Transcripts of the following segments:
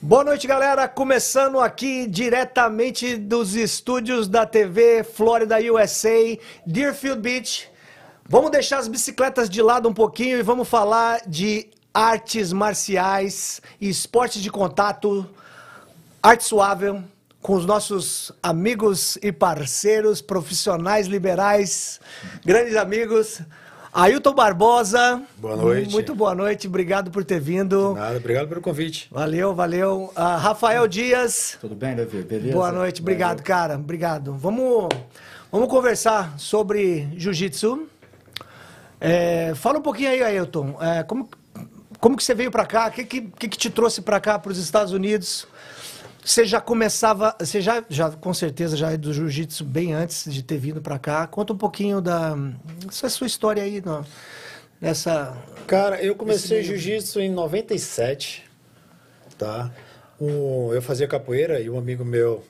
Boa noite, galera. Começando aqui diretamente dos estúdios da TV Florida USA, Deerfield Beach. Vamos deixar as bicicletas de lado um pouquinho e vamos falar de artes marciais esportes de contato, arte suave, com os nossos amigos e parceiros, profissionais liberais, grandes amigos. Ailton Barbosa. Boa noite. Muito boa noite, obrigado por ter vindo. Nada, obrigado pelo convite. Valeu, valeu. Ah, Rafael Dias. Tudo bem, Davi? Beleza? Boa noite, obrigado, cara. Obrigado. Vamos, vamos conversar sobre jiu-jitsu. É, fala um pouquinho aí, Ailton. É, como, como que você veio para cá? O que, que, que te trouxe para cá, para os Estados Unidos? Você já começava, você já, já com certeza já é do jiu-jitsu bem antes de ter vindo para cá. Conta um pouquinho da essa sua história aí, no, nessa. Cara, eu comecei jiu-jitsu em 97, tá? Um, eu fazia capoeira e um amigo meu,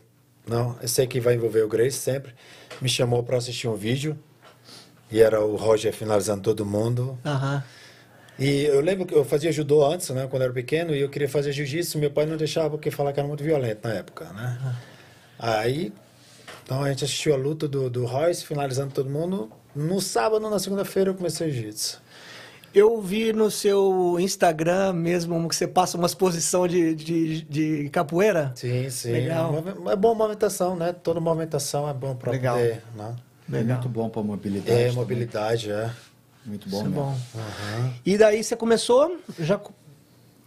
não, eu sei que vai envolver o Grace sempre, me chamou para assistir um vídeo e era o Roger finalizando todo mundo. Aham. E eu lembro que eu fazia judô antes, né, quando eu era pequeno, e eu queria fazer jiu-jitsu, meu pai não deixava porque falava que era muito violento na época, né? Aí, então a gente assistiu a luta do, do Royce, finalizando todo mundo. No sábado, na segunda-feira, eu comecei jiu-jitsu. Eu vi no seu Instagram mesmo que você passa umas posições de, de, de capoeira. Sim, sim. Legal. É boa movimentação, né? Toda movimentação é bom para Legal. poder, né? É muito bom para mobilidade. É, também. mobilidade, é. Muito bom. Isso é mesmo. bom. Aham. E daí você começou, já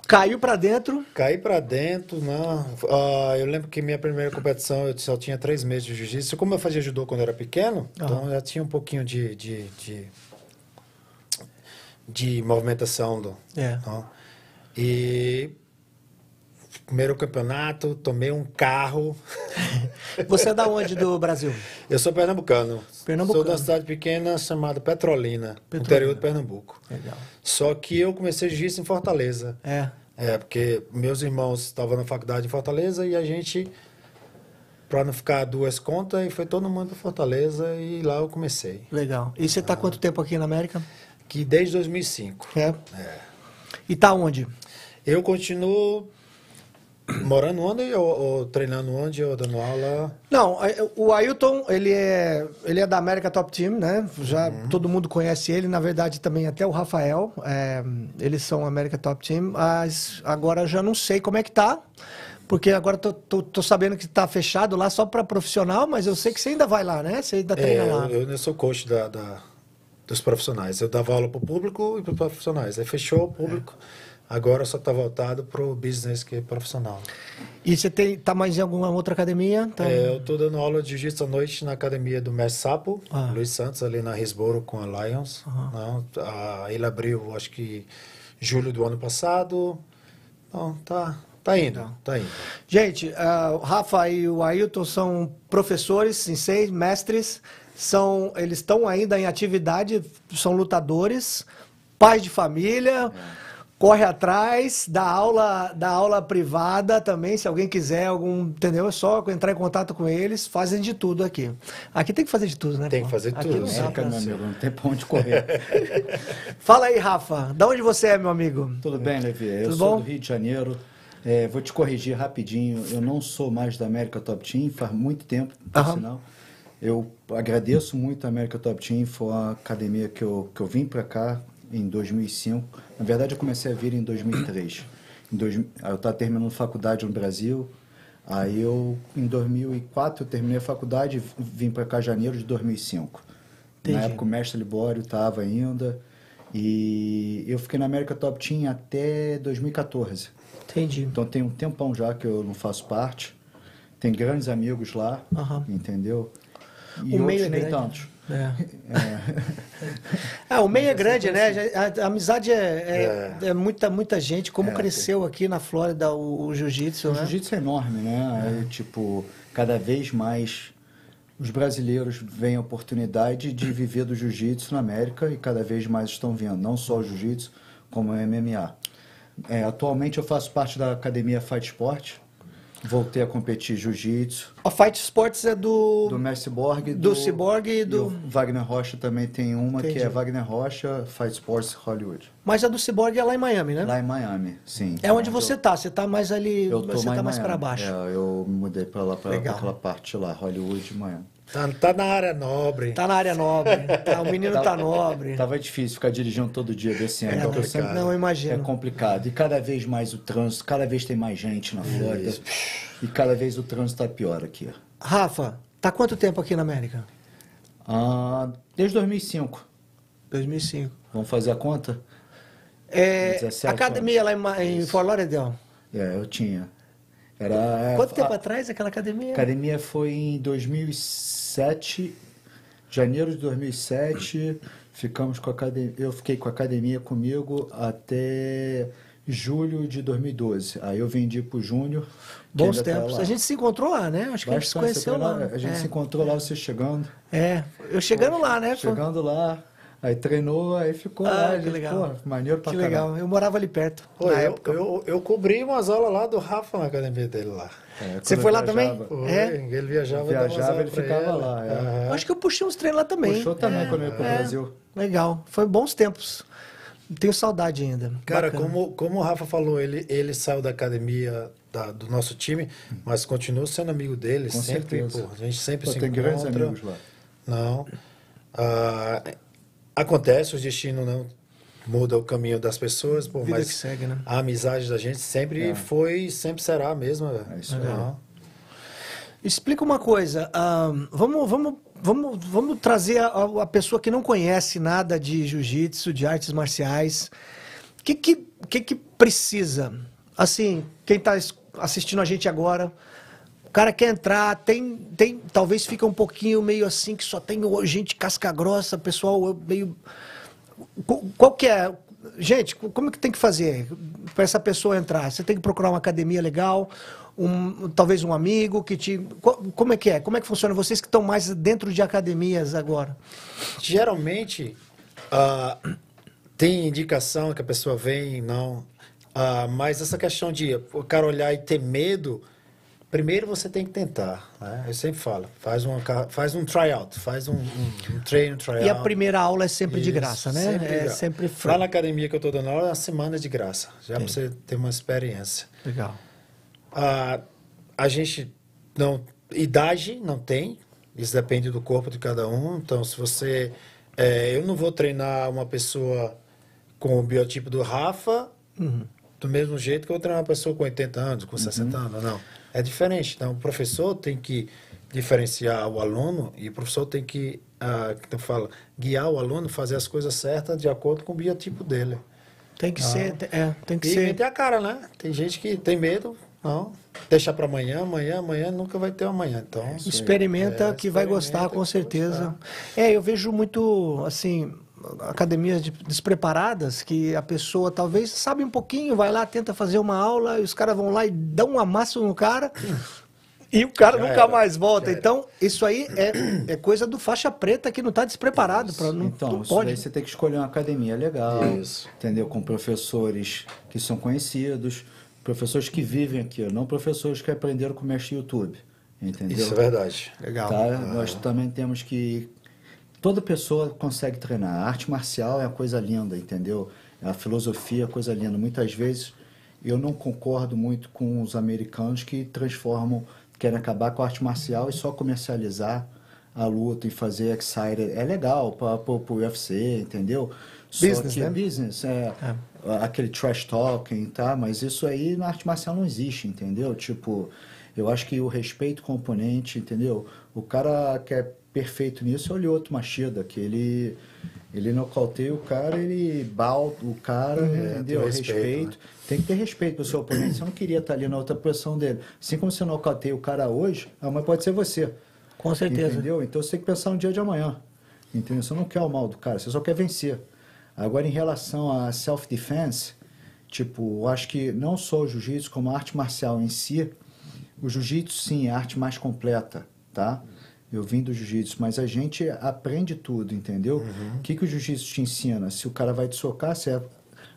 caiu pra dentro. Caí pra dentro, não. Ah, eu lembro que minha primeira competição eu só tinha três meses de jiu-jitsu. Como eu fazia judô quando eu era pequeno, então eu já tinha um pouquinho de, de, de, de movimentação. Do, É. então. E primeiro campeonato, tomei um carro. Você é da onde do Brasil? Eu sou pernambucano. Pernambucano. Sou uma cidade pequena chamada Petrolina, Petrolina. interior de Pernambuco. Legal. Só que eu comecei jiu-jitsu em Fortaleza. É. É, porque meus irmãos estavam na faculdade em Fortaleza e a gente, para não ficar duas contas, e foi todo mundo para Fortaleza e lá eu comecei. Legal. E você tá quanto tempo aqui na América? Que desde 2005. É. E tá onde? Eu continuo morando onde ou, ou treinando onde ou dando aula? Não, é, o Ailton, ele é, ele é da América Top Team, né? Já Uhum. todo mundo conhece ele, na verdade também até o Rafael. é, eles são América Top Team, mas agora já não sei como é que tá. Porque agora tô, tô, tô sabendo que tá fechado lá só para profissional, mas eu sei que você ainda vai lá, né? Você ainda treina É, lá. eu, eu sou coach da, da- dos profissionais. Eu dava aula para o público e para os profissionais. Aí fechou o público. Agora só está voltado para o business que é profissional. E você tem, tá mais em alguma outra academia? Tá... É, eu estou dando aula de jiu-jitsu à noite na academia do Mestre Sapo, Ah. Luiz Santos, ali na Risboro com a Lions. Não, a, ele abriu, acho que julho do ano passado. Não, tá, tá indo, tá indo. Gente, ah, o Rafa e o Ailton são professores, senseis, mestres, são, eles estão ainda em atividade, são lutadores, pais de família, corre atrás, dá aula, dá aula privada também, se alguém quiser, algum, entendeu? É só entrar em contato com eles, fazem de tudo aqui. Aqui tem que fazer de tudo, né? Tem que fazer Aqui tudo, não pra América, meu amigo, não tem pra onde correr. Fala aí, Rafa, da onde você é, meu amigo? Tudo bem, Levi? Eu Tudo sou bom? do Rio de Janeiro. É, vou te corrigir rapidinho. Eu não sou mais da América Top Team, faz muito tempo, por Aham. sinal. Eu agradeço muito a América Top Team, foi uma academia que eu, que eu vim para cá em 2005. Na verdade, eu comecei a vir em 2003. Em dois, eu estava terminando faculdade no Brasil. Aí eu, em 2004, eu terminei a faculdade e vim para cá em janeiro de 2005. Entendi. Na época o mestre Libório estava ainda. E eu fiquei na América Top Team até 2014. Entendi. Então tem um tempão já que eu não faço parte. Tem grandes amigos lá, Aham. entendeu? E O meio é nem grande. tantos. É. É. Ah, o meio é grande, né? A, a amizade é, é, é muita, muita gente. Como É, cresceu aqui na Flórida o, o jiu-jitsu, O né? jiu-jitsu é enorme, né? Tipo, cada vez mais os brasileiros veem a oportunidade de viver do jiu-jitsu na América e cada vez mais estão vendo, não só o jiu-jitsu, como o MMA. É, atualmente eu faço parte da academia Fight Sport, Voltei a competir jiu-jitsu. A Fight Sports é do. Do Messi Borg. Do Cyborg e do- o Wagner Rocha também tem uma, Entendi. que é Wagner Rocha Fight Sports Hollywood. Mas a do Cyborg é lá em Miami, né? Lá em Miami, sim. É onde Eu- você tá. Você tá mais ali. Eu tô você lá tá mais Miami. baixo. É, eu mudei pra lá, Legal. aquela parte lá, Hollywood, Miami. Tá, tá na área nobre. Tá na área nobre. Tá, o menino tá nobre. Tava difícil ficar dirigindo todo dia desse ano. É porque eu complicado. sempre- Não, eu imagino. É complicado. E cada vez mais o trânsito, cada vez tem mais gente na Flórida. E cada vez o trânsito tá pior aqui. Rafa, tá quanto tempo aqui na América? Ah, desde 2005. 2005. Vamos fazer a conta? É, 17 academia lá em, em Fort Lauderdale. É, eu tinha. Era. Quanto tempo a, atrás aquela academia? a academia foi em 2007, janeiro de 2007. Ficamos com a academia. Eu fiquei com a academia comigo até julho de 2012. Aí eu vendi pro Júnior. Bons tá tempos. lá. a gente se encontrou lá, né? Acho que a gente se Bastante, conheceu foi lá. A gente é. se encontrou lá, você chegando. É, eu chegando lá, né? Chegando lá, aí treinou, aí ficou Ah, lá. que gente, legal. Pô, maneiro pra Que caramba. legal. Eu morava ali perto. Pô, na eu, época. eu, eu cobri umas aulas lá do Rafa na academia dele lá. É, Você foi lá também? Foi, É? Ele viajava, Viajava, ele ficava ele. lá, é. Eu acho que eu puxei uns treinos lá também. Puxou também É, quando eu ia pro é. Brasil. Legal. Foi bons tempos. Tenho saudade ainda. Cara, Bacana. como, como o Rafa falou, ele, ele saiu da academia da- do nosso time, mas continua sendo amigo dele. Com sempre, certeza. pô, a gente sempre Pô, se tem grandes encontra. amigos lá. Não. Ah, acontece, o destino não muda o caminho das pessoas, pô, Vida mas que segue, né? a amizade da gente sempre foi e sempre será a mesma. É isso. Não. Explica uma coisa. ahn, vamos, vamos, vamos, vamos trazer a, a pessoa que não conhece nada de jiu-jitsu, de artes marciais. O que, que, que, que precisa? Assim, quem está assistindo a gente agora, o cara quer entrar, tem, tem, talvez fica um pouquinho meio assim, que só tem gente casca grossa, pessoal meio. Qu- Qual que é? Gente, como é que tem que fazer para essa pessoa entrar? Você tem que procurar uma academia legal, um, talvez um amigo que te. co- Como é que é? Como é que funciona? Vocês que estão mais dentro de academias agora. Geralmente, ah, tem indicação que a pessoa vem, não. Ah, mas essa questão de o cara olhar e ter medo, primeiro você tem que tentar. Né? Eu sempre falo, faz, uma, faz um tryout, faz um, um, um treino, tryout. E a primeira aula é sempre de Isso, graça, né? sempre de é graça. sempre Lá free. na academia que eu estou dando aula, é uma semana de graça, já para você ter uma experiência. Legal. A, a gente não. Idade não tem, isso depende do corpo de cada um. Então, se você. é, eu não vou treinar uma pessoa com o biotipo do Rafa do mesmo jeito que eu vou treinar uma pessoa com 80 anos, com 60 anos. Não. É diferente. Então, o professor tem que diferenciar o aluno e o professor tem que, ah, que eu falo, guiar o aluno, fazer as coisas certas de acordo com o biotipo dele. Tem que ser. É, tem que E ser. meter a cara, né? Tem gente que tem medo, não. Deixa para amanhã, amanhã, amanhã nunca vai ter amanhã. Então, Experimenta É, que vai gostar, com certeza. É, eu vejo muito, assim, academias de- despreparadas que a pessoa talvez sabe um pouquinho, vai lá, tenta fazer uma aula e os caras vão lá e dão um amasso no cara e o cara Já nunca era, mais volta. Então, isso aí é, é coisa do faixa preta que não está despreparado. Pra, não, então, não isso pode. daí você tem que escolher uma academia legal, Isso. entendeu? Com professores que são conhecidos, professores que vivem aqui, não professores que aprenderam com o mestre YouTube, entendeu? isso é verdade. Legal. Tá? Nós também temos que. Toda pessoa consegue treinar. A arte marcial é uma coisa linda, entendeu? A filosofia é uma coisa linda. Muitas vezes eu não concordo muito com os americanos que transformam, querem acabar com a arte marcial e só comercializar a luta e fazer excited. É legal para o UFC, entendeu? Business, né? é business, é, aquele trash talking, tá? Mas isso aí na arte marcial não existe, entendeu? Tipo, eu acho que o respeito componente, entendeu? O cara que é perfeito nisso é o Lyoto Machida, que ele ele nocauteia o cara, ele balda o cara, entendeu? tem Respeito. respeito, né? Tem que ter respeito pro seu oponente. Você não queria estar ali na outra posição dele. Assim como você nocauteia o cara hoje, amanhã pode ser você. Com certeza. Entendeu? Então você tem que pensar no dia de amanhã. Entendeu? Você não quer o mal do cara, você só quer vencer. Agora, em relação a self-defense, tipo, eu acho que não só o jiu-jitsu, como a arte marcial em si, o jiu-jitsu, sim, é a arte mais completa, tá? Eu vim do jiu-jitsu, mas a gente aprende tudo, entendeu? O que, que o jiu-jitsu te ensina? Se o cara vai te socar, você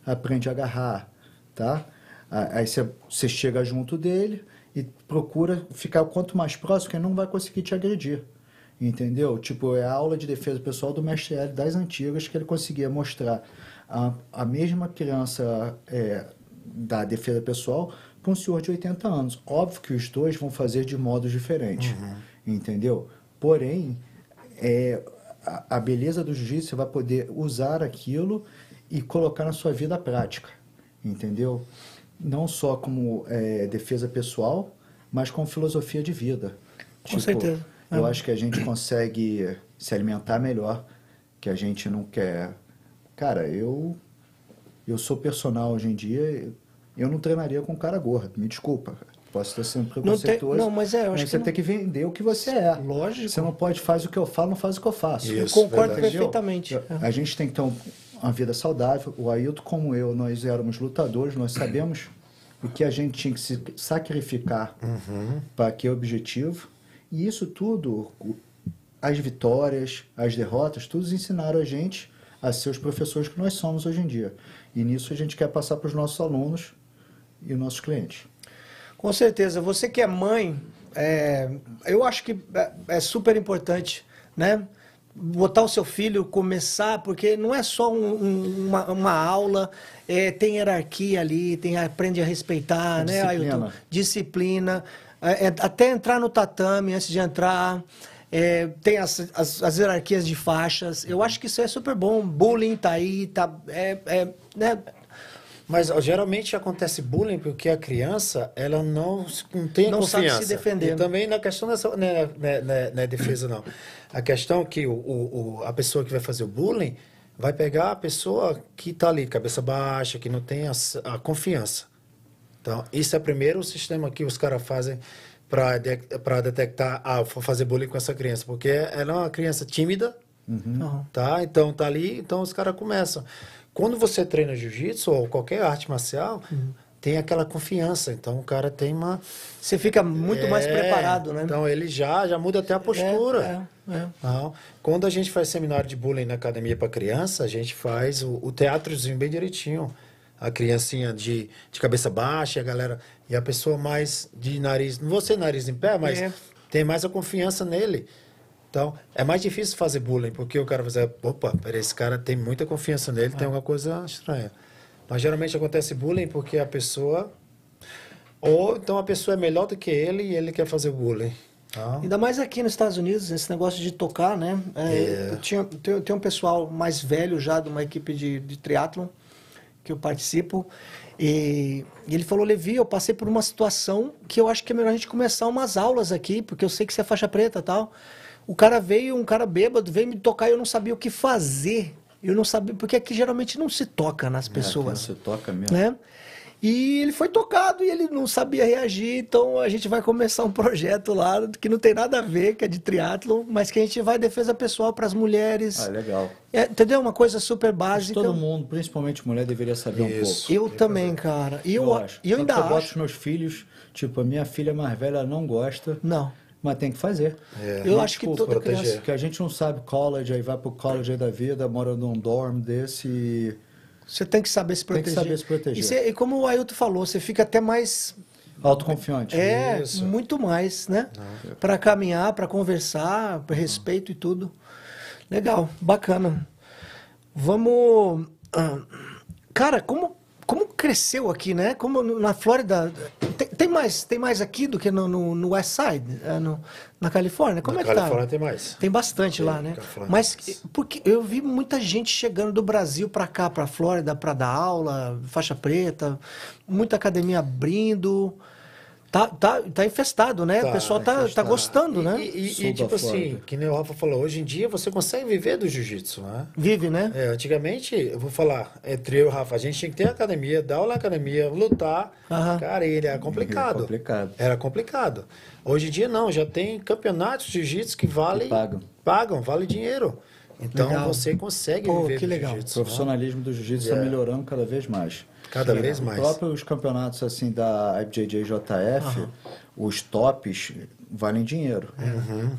aprende a agarrar, tá? Aí você, você chega junto dele e procura ficar o quanto mais próximo, que ele não vai conseguir te agredir. Entendeu? Tipo, é a aula de defesa pessoal do mestre L das antigas que ele conseguia mostrar a, a mesma criança é, da defesa pessoal para um senhor de 80 anos. Óbvio que os dois vão fazer de modos diferentes, entendeu? Porém, é, a, a beleza do jiu-jitsu você vai poder usar aquilo e colocar na sua vida prática, entendeu? Não só como é, defesa pessoal, mas como filosofia de vida. Com certeza. Eu É. acho que a gente consegue se alimentar melhor, que a gente não quer. Cara, eu eu sou personal hoje em dia, eu não treinaria com um cara gordo, me desculpa. Posso estar sendo tem- preconceituoso. não, mas é, eu acho que você não- tem que vender o que você é. Lógico. Você não pode faz o que eu falo, não faz o que eu faço. Isso, Eu concordo verdade. perfeitamente. Eu- A gente tem que ter um- uma vida saudável. O Ailton, como eu, nós éramos lutadores, nós sabemos o que a gente tinha que se sacrificar para aquele objetivo. E isso tudo, as vitórias, as derrotas, todos ensinaram a gente a ser os professores que nós somos hoje em dia. E nisso a gente quer passar para os nossos alunos e os nossos clientes. Com certeza. Você que é mãe, é, eu acho que é, é super importante, né? Botar o seu filho, começar, porque não é só um- um- uma, uma aula, é, tem hierarquia ali, tem, aprende a respeitar, né, Disciplina. Ailton? Disciplina. É, é, até entrar no tatame, antes de entrar, é, tem as, as, as hierarquias de faixas. Eu acho que isso é super bom. Bullying tá aí, tá, é, é, né? Mas ó, geralmente acontece bullying porque a criança ela não, não tem Não sabe confiança. se defender. E também na questão dessa, não, é, não, é, não é- não é defesa não. A questão é que o, o, o- a pessoa que vai fazer o bullying vai pegar a pessoa que está ali, cabeça baixa, que não tem a, a confiança. Então, isso é primeiro o sistema que os caras fazem para de, pra detectar, ah, vou fazer bullying com essa criança, porque ela é uma criança tímida, Não. tá? Então tá ali, então os caras começam. Quando você treina jiu-jitsu ou qualquer arte marcial, tem aquela confiança. Então o cara tem uma Você fica muito mais É, preparado, né? Então ele já já muda até a postura. É, é. Não. Quando a gente faz seminário de bullying na academia para criança, a gente faz o, o teatrozinho bem direitinho. A criancinha de, de cabeça baixa, a galera. E a pessoa mais de nariz. Não vou ser nariz em pé, mas É. tem mais a confiança nele. Então, é mais difícil fazer bullying, porque o cara vai dizer, opa, peraí, esse cara tem muita confiança nele, tem alguma coisa estranha. Mas geralmente acontece bullying porque a pessoa. Ou então a pessoa é melhor do que ele e ele quer fazer bullying. Tá? Ainda mais aqui nos Estados Unidos, esse negócio de tocar, né? É, eu tinha, tem, tem um pessoal mais velho já de uma equipe de, de triatlon que eu participo. E, e ele falou, Levi, eu passei por uma situação que eu acho que é melhor a gente começar umas aulas aqui, porque eu sei que você é faixa preta e tal. O cara veio, um cara bêbado, veio me tocar e eu não sabia o que fazer. Eu não sabia, porque aqui geralmente não se toca nas pessoas. Você toca mesmo. né? E ele foi tocado e ele não sabia reagir, então a gente vai começar um projeto lá que não tem nada a ver, que é de triatlo, mas que a gente vai defesa pessoal para as mulheres. Ah, legal. É, entendeu? Uma coisa super Acho que básica. todo mundo, principalmente mulher, deveria saber um Isso. pouco. Eu também, cara. E eu, acho. e eu ainda eu boto os acho. meus filhos, tipo, a minha filha mais velha não gosta, Não. Mas tem que fazer. É. Eu acho que toda proteger. criança. Porque a gente não sabe college, aí vai pro college aí da vida, mora num dorm desse e... Você tem que saber se Tem que proteger. saber se proteger. E, você- e como o Ailton falou, você fica até mais Autoconfiante. É, Isso. muito mais, né? Para caminhar, para conversar, para respeito e tudo. Legal, bacana. Vamos. ah, Cara, como cresceu aqui, né? Como na Flórida. Tem, tem mais, tem mais aqui do que no, no, no West Side, é, no- na Califórnia? Como Na é que Califórnia tá? tem mais. Tem bastante Tem, lá, né? Mas porque eu vi muita gente chegando do Brasil para cá, para Flórida, para dar aula, faixa preta, muita academia abrindo. Tá, tá, tá infestado, né? o pessoal tá, tá gostando, E- né? E, e- e, tipo assim, que nem o Rafa falou, hoje em dia você consegue viver do jiu-jitsu, né? Vive, né? É, antigamente, eu vou falar, entre eu e o Rafa, a gente tinha que ter academia, dar aula na academia, lutar. Aham. Cara, ele era complicado. É complicado. Era complicado. Hoje em dia não, já tem campeonatos de jiu-jitsu que valem. Pagam. Pagam, vale dinheiro. Então Legal. você consegue Pô, viver que do legal. O jiu-jitsu. né? profissionalismo do jiu-jitsu está É. melhorando cada vez mais. Cada E vez mais. Os próprios campeonatos assim da IBJJF, os tops valem dinheiro.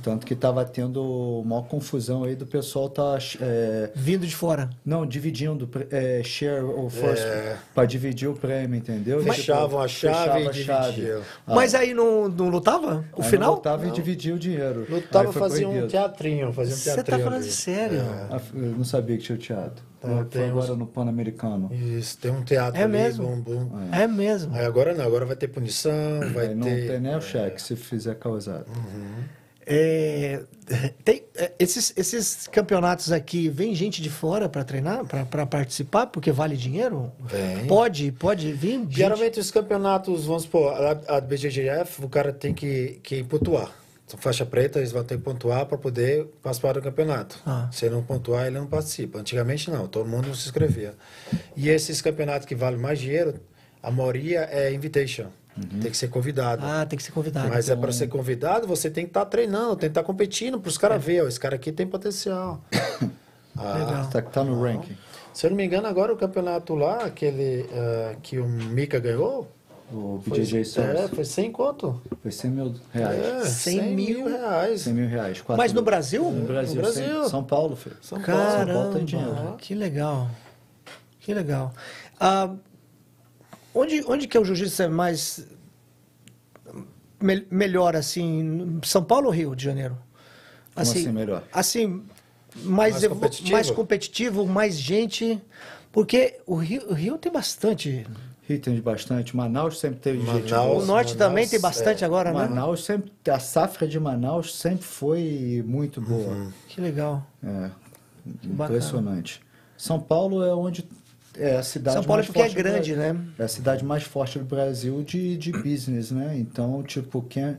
Tanto que estava tendo maior confusão aí do pessoal tá é, Vindo de fora. não dividindo é, share ou first É. para dividir o prêmio, entendeu? Fechavam a chave fechava e a chave. dividiam. Ah, Mas aí não, não lutava? O aí final? Voltava e dividia o dinheiro. Lutava, fazia um teatrinho, fazia um Você tá teatrinho. falando sério? Ah, Eu não sabia que tinha o teatro. Foi tem agora uns- no Pan-Americano. Isso, tem um teatro É ali, mesmo? bum, bum. É mesmo. Aí agora não, agora vai ter punição, vai Aí não ter. tem nem o cheque se fizer causado. É, tem, é, esses, esses campeonatos aqui, vem gente de fora para treinar, para participar, porque vale dinheiro? Vem. Pode, pode vir. gente? Geralmente os campeonatos, vamos supor, a, a BGGF, o cara tem que, que pontuar. São faixa preta, eles vão ter que pontuar para poder participar do campeonato. Ah. Se ele não pontuar, ele não participa. Antigamente não, todo mundo se inscrevia. E esses campeonatos que valem mais dinheiro, a maioria é invitation. Tem que ser convidado. Ah, tem que ser convidado. Mas é para ser convidado, você tem que estar treinando, tem que estar competindo para os caras verem, ó, esse cara aqui tem potencial. Ah, Legal. Tá, tá no ranking. se eu não me engano, agora o campeonato lá, aquele ah, que o Mika ganhou, O foi, BJJ é, Source foi 100 conto. foi 100 mil reais. É, 100 100 mil reais. 100 mil reais. Mas no mil. Brasil? No Brasil. No Brasil. São Paulo, filho. São Paulo. São Paulo Caramba, tem dinheiro. que legal. Que legal. Ah, onde, onde que é o jiu-jitsu é mais me- melhor assim, São Paulo ou Rio de Janeiro? assim melhor? Assim, mais, Mais evo- competitivo? mais competitivo, mais gente, porque o Rio, o Rio tem bastante. Rio tem bastante. Manaus sempre teve gente Manaus, boa. o Norte Manaus, também tem bastante é. agora, né? Manaus sempre, a safra de Manaus sempre foi muito boa. Uhum. Que legal. É, bacana. impressionante. São Paulo é onde é a cidade São Paulo é mais porque é forte do grande, né? É a cidade mais forte do Brasil de, de business, né? Então, tipo, quem,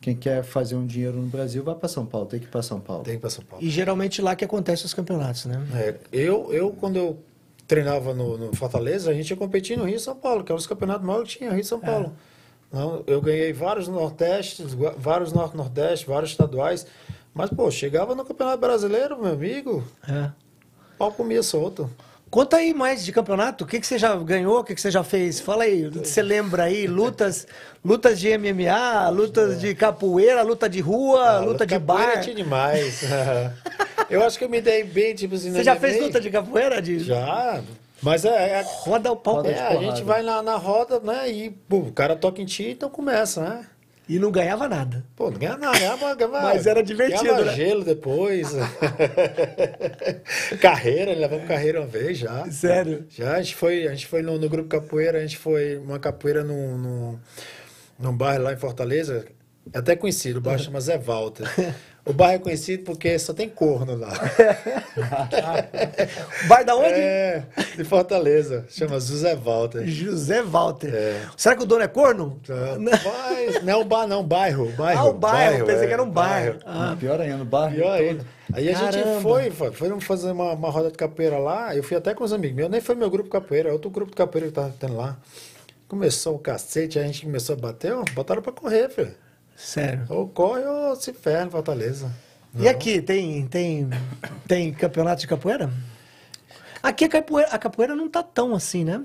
quem quer fazer um dinheiro no Brasil vai para São Paulo, tem que ir para São Paulo. Tem que ir para São Paulo. E geralmente lá que acontecem os campeonatos, né? É, eu, eu, quando eu treinava no, no Fortaleza, a gente ia competir no Rio e São Paulo, que eram os campeonatos maiores que tinha, Rio e São Paulo. Não, eu ganhei vários Nordestes, gua- vários Norte-Nordeste, vários estaduais. Mas, pô, chegava no Campeonato Brasileiro, meu amigo, É. pau comia solto. Conta aí mais de campeonato. O que, que você já ganhou? O que, que você já fez? Fala aí. Você lembra aí? Lutas, lutas de MMA, lutas de capoeira, luta de rua, Ah, luta de capoeira bar. tinha demais. eu acho que eu me dei bem, tipo assim, Você já fez luta de capoeira? De... Já. Mas é, é, Roda o pau. É, de a gente vai na, na roda, né? E pô, o cara toca em ti, então começa, né? E não ganhava nada. Pô, não ganha nada, ganhava, ganhava, Mas era divertido, ganhava né? gelo depois. carreira, levamos carreira uma vez já. Sério? Já, a gente foi, a gente foi no, no grupo capoeira, a gente foi uma capoeira num, num, num bairro lá em Fortaleza, é até conhecido, o bairro chama Zé Walter. O bairro é conhecido porque só tem corno lá. Bar da onde? É, de Fortaleza, chama José Walter. José Walter. É. Será que o dono é corno? Mas, não é um bar, não, bairro. bairro Ah, o bairro. Pensei é, que era um bar. Ah, Pior ainda, no bairro Pior ainda. Aí a Caramba. gente foi, foi, fazer uma, uma roda de capoeira lá. Eu fui até com os amigos meus, nem foi meu grupo capoeira, é outro grupo de capoeira que tava tendo lá. Começou o cacete, a gente começou a bater, ó, botaram pra correr, filho. Sério. Ou corre ou se ferra em Fortaleza. E aqui, tem, tem, tem campeonato de capoeira? Aqui a capoeira, a capoeira não tá tão assim, né?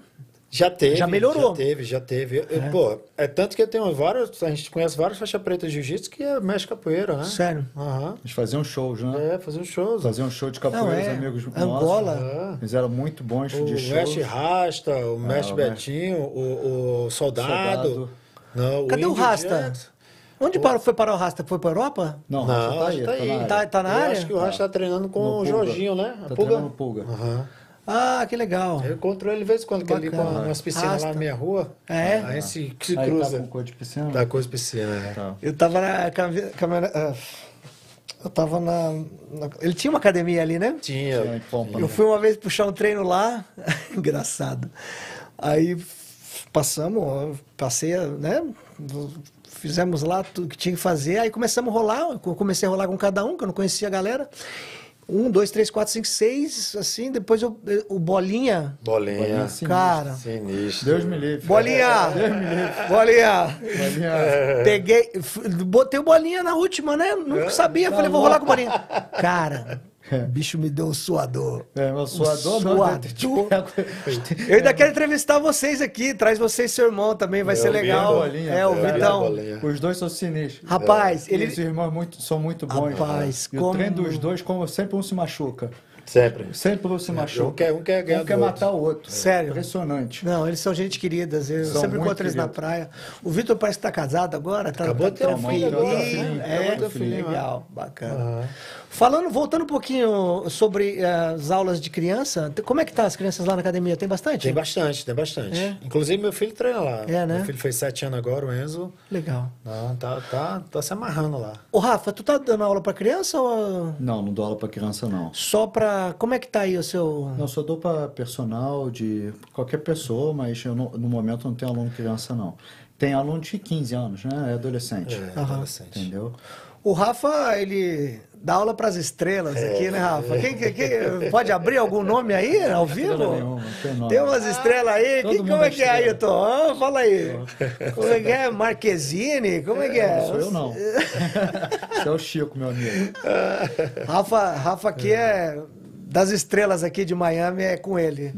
Já teve. Já melhorou. Já teve, já teve. Eu- eu, Pô, é tanto que eu tenho vários, a gente conhece vários faixa preta de jiu-jitsu que é mexe capoeira, né? Sério. Aham. Eles faziam shows, né? É, fazer shows. Faziam um show de capoeira, Não, é. os amigos Angola. nossos. Eles eram muito bons O de show. mestre Rasta, o mestre o Betinho, o, o soldado. Soldado. Não, Cadê o Índio Rasta? Onde parou, foi parar o Rasta? Foi pra Europa? Não, Não, Racha tá aí, acho que tá tá aí. na área. Tá, tá na Eu área? acho que o Rasta tá treinando com No o Pulga. Jorginho, né? Tá A Pulga? treinando no Pulga. Aham. Ah, que legal. Eu encontro ele de vez em quando, que ele com Bacana. umas piscinas lá Rasta. na minha rua. É? Aí se, se Aí cruza. tá com cor de piscina? Da coisa piscina, né? Tá. Eu tava na câmera. ah, Eu tava na, na- Ele tinha uma academia ali, né? Tinha. Tinha em Pompa. Eu fui uma vez puxar um treino lá, engraçado. Aí passamos, passei, né? Fizemos lá tudo que tinha que fazer, aí começamos a rolar. eu comecei a rolar com cada um, que eu não conhecia a galera. Um, dois, três, quatro, cinco, seis, assim. Depois eu, o Bolinha, Bolinha. Bolinha, sim. cara. Sinistro. Deus me livre. Bolinha! Bolinha! Bolinha. Peguei, f- botei o bolinha na última, né? Nunca sabia, falei, vou rolar com o bolinha. Cara, O bicho me deu um suador. É, meu suador Um não. suador. tipo, Eu ainda quero entrevistar vocês aqui. Traz vocês e seu irmão também, vai É, ser legal. Bolinha, é, o é, Vitão. Os dois são sinistros. Rapaz, E ele. Os irmãos muito, são muito bons. Rapaz, e como- o treino dos dois, como sempre um se machuca. Sempre. Sempre um se machuca. Um quer, um quer ganhar Um quer matar o outro. Sério? Impressionante. Não, eles são gente querida. Eu São sempre encontro eles na praia. O Vitor parece que tá casado agora. Tá, Acabou tá de ter um filho filho. É, um filhinho, legal, bacana. Falando, voltando um pouquinho sobre eh, as aulas de criança, como é que tá as crianças lá na academia? Tem bastante? Tem bastante, tem bastante. É? Inclusive meu filho treina lá. É, né? Meu filho fez sete anos agora, o Enzo. Legal. Não, tá, tá, tá se amarrando lá. Ô, Rafa, tu tá dando aula pra criança ou Não, não dou aula pra criança, não. só Como é que tá aí o seu... Não, só dou para personal de qualquer pessoa, mas eu não- no momento não tenho aluno criança, não. Tem aluno de 15 anos, né? É adolescente. É, Aham. adolescente. Entendeu? O Rafa, ele dá aula pras estrelas É. aqui, né, Rafa? Quem, quem- quem- pode abrir algum nome aí, ao vivo? Nenhuma, tem nome. Tem umas estrelas aí. Mundo como é é que é. Ailton? Ah, fala aí. Como é que é? Marquezine? Como é que é? Não sou eu, não. Esse é o Chico, meu amigo. Rafa, Rafa aqui é das estrelas aqui de Miami, é com ele.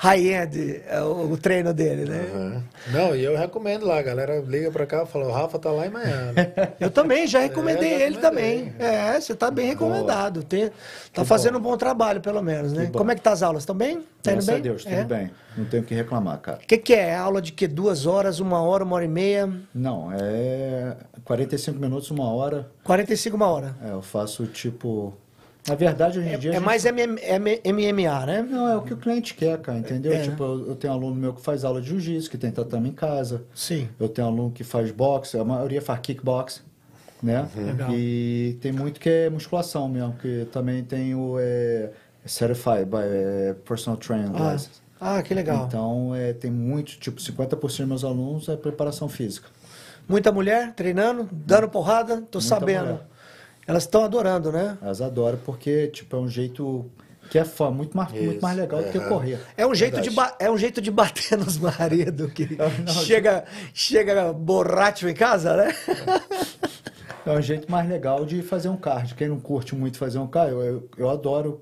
High-end, é o, o treino dele, né? Aham. Não, e eu recomendo lá, a galera liga pra cá e fala, o Rafa tá lá em Miami. Eu também, já recomendei É, já ele também. É, você tá bem recomendado. Tem, tá fazendo um bom trabalho, pelo menos, né? Que bom. Como é que tá as aulas? Estão bem? Tá indo Graças a bem? Deus, tudo É? bem. Não tenho o que reclamar, cara. O que, que é? Aula de que? Duas horas, uma hora, uma hora e meia? Não, é 45 minutos, uma hora. 45, uma hora. É, eu faço tipo. Na verdade, hoje em dia. a É gente- mais MM, MMA, né? Não, é o que o cliente quer, cara, entendeu? É. Tipo, eu, eu tenho aluno meu que faz aula de jiu-jitsu, que tem tatame em casa. Sim. Eu tenho aluno que faz boxe, a maioria faz kickbox, né? Legal. E tem muito que é musculação mesmo, que também tem o é, Certified by é, Personal Trainer Ah, License. ah, que legal. Então, é, tem muito, tipo, 50% dos meus alunos é preparação física. Muita mulher treinando, dando porrada, tô sabendo. mulher. Elas estão adorando, né? Elas adoram porque, tipo, é um jeito que é fã, muito mais, muito mais legal do que correr. É um jeito, de, Verdade. é um jeito de bater nos maridos que Não, chega, chega borracho em casa, né? É um jeito mais legal de fazer um card. Quem não curte muito fazer um card, eu, eu, eu adoro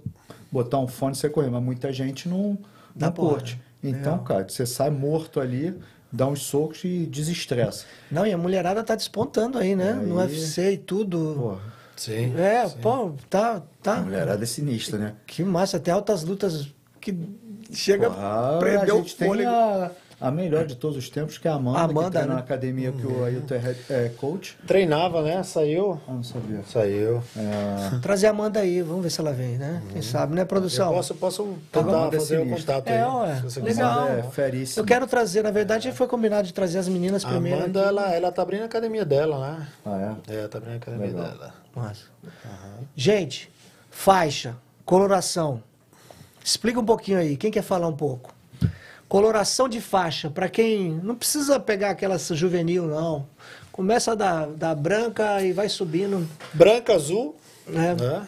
botar um fone e você correr, mas muita gente não, não curte. Então, cara, você sai morto ali, dá uns socos e desestressa. Não, e a mulherada tá despontando aí, né? No Aí- UFC e tudo. Porra, Sim. é, pô, tá, a tá. mulherada é sinistra, né? Que massa, até altas lutas que chega Porra, a a prender o gente tem fôlego. a, a melhor de todos os tempos, que é a Amanda, Amanda, que treina né? na academia que o Ailton é, é coach. Treinava, né? Saiu. Ah, não sabia. Saiu. É, Trazer a Amanda aí, vamos ver se ela vem, né? Quem sabe, né, Eu produção? posso, posso Tá tentar fazer o sinistra. contato É, aí. ué, se você legal. quiser. é feríssimo. Eu quero trazer, na verdade, foi combinado de trazer as meninas A primeiro. Amanda, aqui. ela, ela tá abrindo a academia dela, né? Ah, é? É, tá abrindo a academia Legal. dela. Massa. Gente, faixa, coloração. Explica um pouquinho aí, quem quer falar um pouco? Coloração de faixa, para quem não precisa pegar aquela juvenil, não. Começa da, da branca e vai subindo, Branca, azul, né? né?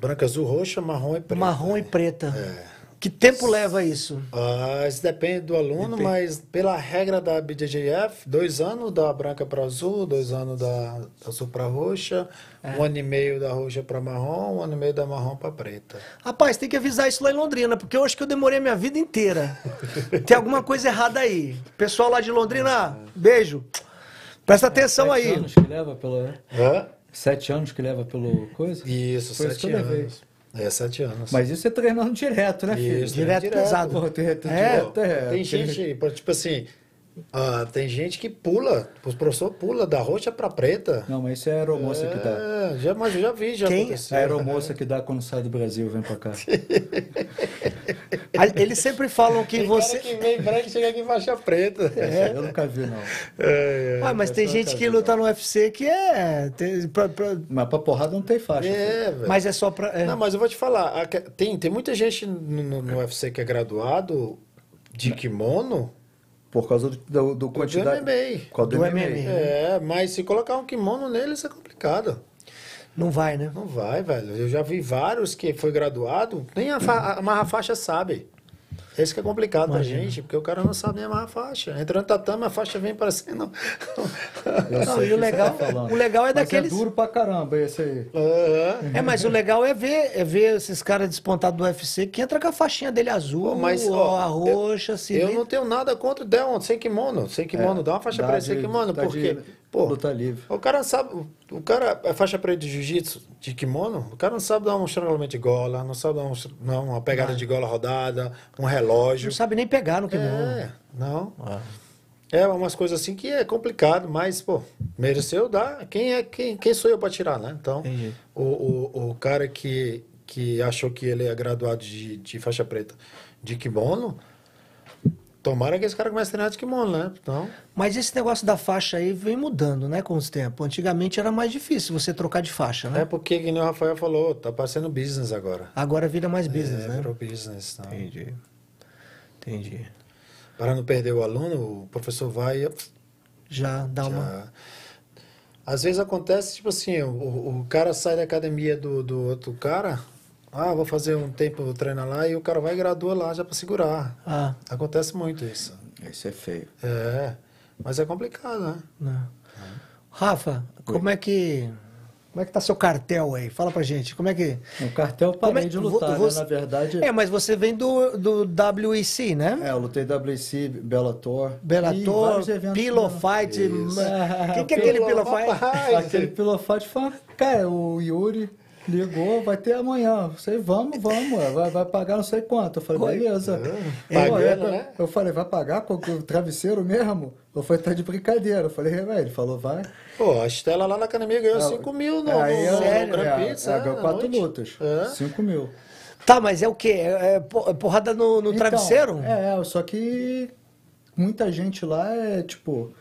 Branca, azul, roxa, marrom e preta. Marrom e preta. É. Que tempo leva isso? Ah, isso depende do aluno, Depende. mas pela regra da BJJF, dois anos da branca para azul, dois anos da azul para roxa, É. um ano e meio da roxa para marrom, um ano e meio da marrom para preta. Rapaz, tem que avisar isso lá em Londrina, porque eu acho que eu demorei a minha vida inteira. Tem alguma coisa errada aí. Pessoal lá de Londrina, beijo. Presta atenção Sete aí. anos que leva pelo... Hã? Sete anos que leva pelo coisa? Isso, Foi isso sete eu levei. É, sete anos. Mas isso é treinando direto, né, filho? Isso, Direto, direto. pesado. Tem- tem É, direto, é, tem tem- gente, tipo assim, ah, tem gente que pula, o professor pula da roxa para preta. Não, mas isso é a aeromoça que dá. É, já, mas eu já vi, já Quem? aconteceu. A aeromoça que dá quando sai do Brasil, vem pra cá. Eles sempre falam que Tem você. cara que vem branco chega aqui em faixa preta. É, Eu nunca vi, não. É, é. Ué, mas tem é gente uma que luta no UFC que é. tem- pra- pra- Mas pra porrada não tem faixa. É, velho. mas é só pra. é. Não, mas eu vou te falar, tem, tem muita gente no, no- no UFC que é graduado de kimono Por causa do, do, do quantidade... MMA. Por causa do, Do MMA. MMA. É, mas se colocar um kimono nele, isso é complicado. Não vai, né? Não vai, velho. Eu já vi vários que foi graduado, nem a, fa a faixa sabe. Esse que é complicado pra Imagina. gente, porque o cara não sabe nem amarrar a faixa. Entra no tatame, a faixa vem parecendo. Eu Não, sei e o você legal- tá o legal é Mas daqueles- É duro pra caramba esse aí. Aham. É, mas o legal é ver, é ver esses caras despontados do UFC que entra com a faixinha dele azul, Pô, mas, ou ó, a roxa, assim. Eu nem- não tenho nada contra o Delon, sem kimono. Sem kimono, dá uma faixa Dá preta de- sem kimono, dá porque. de Pô, luta livre. o cara não sabe. o- cara é faixa preta de jiu-jitsu, de kimono, o cara não sabe dar um estrangulamento de gola, não sabe dar um, não, uma pegada de gola rodada, um relógio. Não sabe nem pegar no kimono. É, não. Ah. É umas coisas assim que é complicado, mas, pô, mereceu dar. Quem é quem, quem sou eu para tirar, né? Então, Entendi. o, o, o cara que, que achou que ele é graduado de, de faixa preta de kimono, tomara que esse cara comece a treinar de kimono, né? Então, Mas esse negócio da faixa aí vem mudando, né, com os tempos. Antigamente era mais difícil você trocar de faixa, né? é porque, que nem o Rafael falou, tá parecendo business agora. Agora vira mais business, é, né? virou business. Então. Entendi. Entendi. Para não perder o aluno, o professor vai Já dá uma. Já. Às vezes acontece, tipo assim, o, o cara sai da academia do, do outro cara, ah, vou fazer um tempo, vou treinar lá, e o cara vai e gradua lá já para segurar. Ah, Acontece muito isso. Esse é feio. É, mas é complicado, né? não. Rafa, como é que. Como é que tá seu cartel aí? Fala pra gente. Como é que. O cartel parei é- de lutar, você- né? Na verdade. É, mas você vem do, do WEC, né? É, eu lutei WC, Bellator. Bellator, Pillow. Fight. Isso. ma- Quem que é aquele Pillow Fight? Aquele Pillow Fight foi, cara, o Yuri ligou, vai ter amanhã. Eu falei, vamos, vamos, vai, vai pagar não sei quanto. Eu falei, Oi. beleza. É, Pô, pagando, eu- né? Eu falei, vai pagar com o travesseiro mesmo? Eu falei, tá de brincadeira. Eu falei, é, velho, ele falou, vai. Pô, a Estela lá na academia ganhou 5 mil no, Aí no, eu- no Grand é, Pizza. é, né, ganhou na quatro noite. lutas. É. 5 mil. Tá, mas é o quê? É, é é porrada no, no Então, travesseiro? É, só que muita gente lá é, tipo,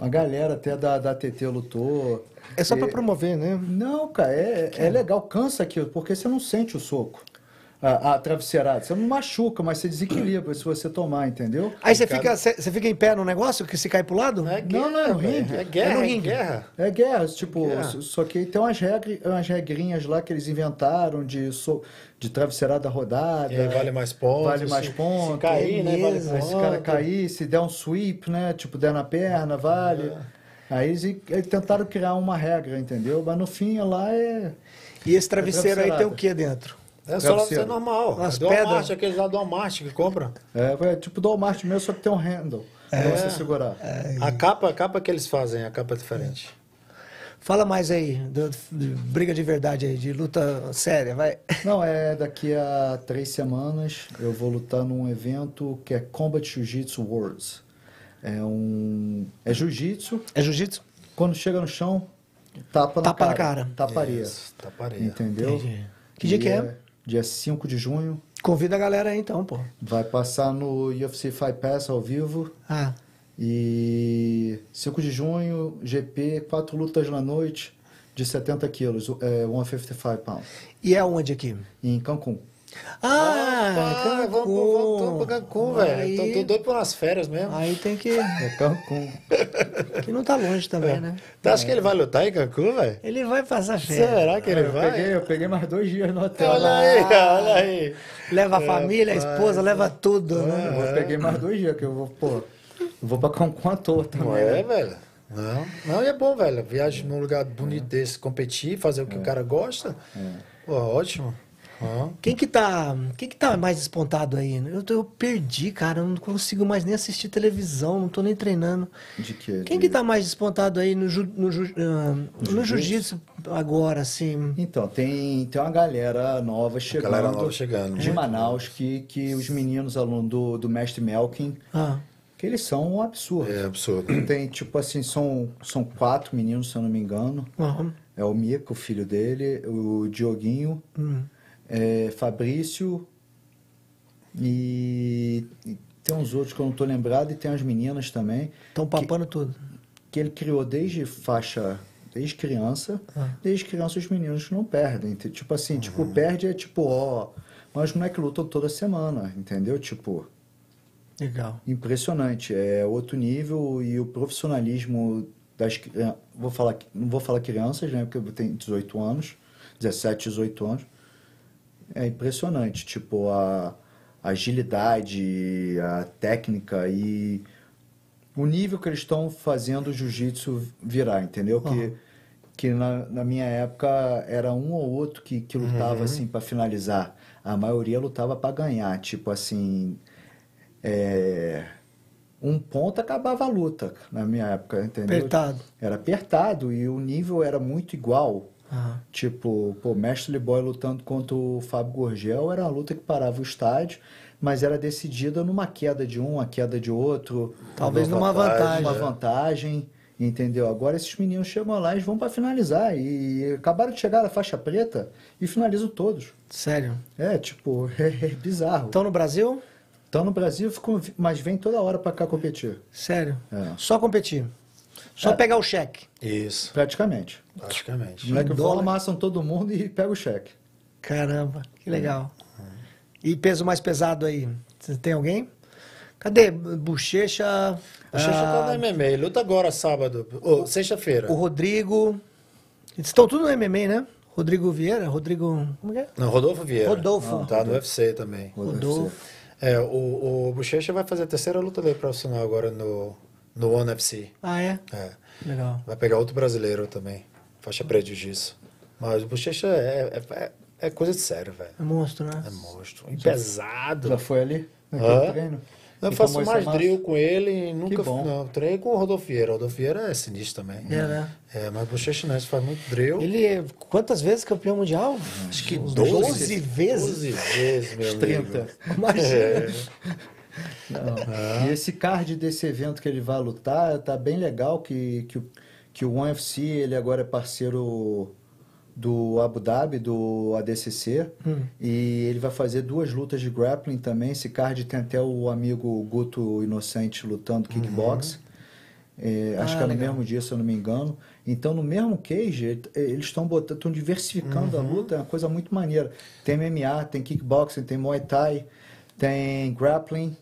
a galera até da, da TT lutou. É só pra E- promover, né? Não, cara, é, é legal, cansa aquilo, porque você não sente o soco. A, a travesseirada. Você não machuca, mas você desequilibra se você tomar, entendeu? Aí você fica, você você fica em pé no negócio que se cai pro lado? É Não, não, é guerra, ringue. É guerra, É no é ringue. guerra. É guerra, tipo, Guerra. só- que tem umas, regras, umas regrinhas lá que eles inventaram de, so, de travesseirada rodada. É, vale mais pontos. Vale mais se- pontos. Se cair, né? Vale. Aí se o cara ponto. cair, se der um sweep, né? Tipo, der na perna, vale. Aí eles, tentaram criar uma regra, entendeu? Mas no fim lá é. E esse travesseiro aí tem o que dentro? É só lá Travesseiro. ser normal. Do Walmart, pedras. aqueles lá do Walmart que compra. É, é tipo do Walmart mesmo, só que tem um handle pra você segurar. A capa, a capa que eles fazem, a capa é diferente. Fala mais aí, do- de briga de verdade aí, de luta séria, vai. Não, é daqui a três semanas eu vou lutar num evento que é Combat Jiu-Jitsu Worlds. É um. É jiu-jitsu. É jiu-jitsu? Quando chega no chão, tapa na Tapa na cara. cara. Taparia. Isso, taparia. Entendeu? Entendi. Que dia que é? Dia 5 de junho. Convida a galera aí então, pô. Vai passar no UFC Fight Pass ao vivo. Ah, E 5 de junho, GP, quatro lutas na noite de 70 quilos, é, 155 pounds, e é onde aqui? em Cancún. Ah, Opa, vamos, pro- vamos, vamos pro Cancún, velho. Aí- Tô, tô doido por umas férias mesmo. Aí tem que. É Cancún. Que não tá longe também, né? Tu acha que ele vai lutar em Cancún, velho? Ele vai passar férias. Será que ele eu, vai? peguei, eu peguei mais dois dias no hotel. Olha lá. aí, olha aí. Leva a família, a esposa, leva tudo, né? Eu peguei mais dois dias, que eu vou, pô, eu vou pra Cancún à toa também. É, né? velho? Não, não, e é bom, velho. Viagem num lugar bonito desse, competir, fazer o que o cara gosta. Pô, ótimo. Ó. Quem que tá. Quem que tá mais despontado aí? Eu, tô- eu perdi, cara. Eu não consigo mais nem assistir televisão, não tô nem treinando. De quê? Quem De- que tá mais despontado aí no, ju- no, ju- ah, no jiu-jitsu agora, assim? Então, tem, tem uma galera nova chegando. Galera nova chegando, De Manaus, que, que os meninos alunos do, do mestre Melkin, Ah, que eles são um absurdo. É absurdo. Tem, tipo assim, são, são quatro meninos, se eu não me engano. aham, É o Mico, o filho dele, o Dioguinho, hum. É, Fabrício e, e tem uns outros que eu não tô lembrado e tem as meninas também. Tão papando tudo. que ele criou desde faixa, desde criança, Ah. desde criança os meninos não perdem. Tipo assim, tipo, perde é tipo, ó, mas não é que lutam toda semana, entendeu? Tipo, Legal. impressionante, é outro nível e o profissionalismo das vou falar, não vou falar crianças, né, porque eu tenho 18 anos, 17, 18 anos. É impressionante, tipo, a agilidade, a técnica e o nível que eles estão fazendo o jiu-jitsu virar, entendeu? Que, que na, na minha época era um ou outro que, que lutava assim para finalizar. A maioria lutava para ganhar, tipo assim, é, um ponto acabava a luta na minha época, entendeu? Apertado. Era apertado e o nível era muito igual. Aham. Tipo, pô, Mestre Boy lutando contra o Fábio Gorgel era uma luta que parava o estádio, mas era decidida numa queda de um, uma queda de outro. Talvez numa vantagem. Uma vantagem, entendeu? Agora esses meninos chegam lá e vão para finalizar. E acabaram de chegar na faixa preta e finalizam todos. Sério. É, tipo, é, bizarro. Então no Brasil? Então no Brasil, ficam, mas vem toda hora para cá competir. Sério. É. Só competir. Só É. pegar o cheque. Isso, Praticamente. É. praticamente. Os moleques dólar. vão, amassam todo mundo e pega o cheque. Caramba, que legal. E peso mais pesado aí? Você tem alguém? Cadê? Bochecha. Xixi ah, tá no MMA, luta agora sábado, ou sexta-feira. o Rodrigo. Eles estão tudo no MMA, né? Rodrigo Vieira? Rodrigo. Como que é? Não, Rodolfo Vieira. Rodolfo. Tá no UFC também. Rodolfo. É, o, o Bochecha vai fazer a terceira luta dele profissional agora no, no ONE FC. Ah, é? É. Legal. Vai pegar outro brasileiro também, faixa preta de jiu-jitsu. Mas o Bochecha é, é, é, é coisa de sério, velho. É monstro, né? É monstro. E pesado. Já foi ali? Naquele Hã? treino? Eu E faço mais massa? drill com ele e nunca bom. não, treinei com o Rodolfo Vieira. O Rodolfo Vieira é sinistro também. É, né? É, mas o Bochecha não, faz muito drill. Ele é quantas vezes campeão mundial? Acho que Uns 12, 12 vezes. 12 vezes, meu 30. amigo. Imagina. É. Não. E esse card desse evento que ele vai lutar, tá bem legal que, que, o- que o ONE FC, ele agora é parceiro do Abu Dhabi, do ADCC, e ele vai fazer duas lutas de grappling também. Esse card tem até o amigo Guto Inocente lutando kickbox. É, acho Ah, que é no legal. mesmo dia, se eu não me engano. Então, no mesmo cage, ele- eles estão botando, estão diversificando a luta, é uma coisa muito maneira. Tem MMA, tem kickboxing, tem Muay Thai, tem grappling,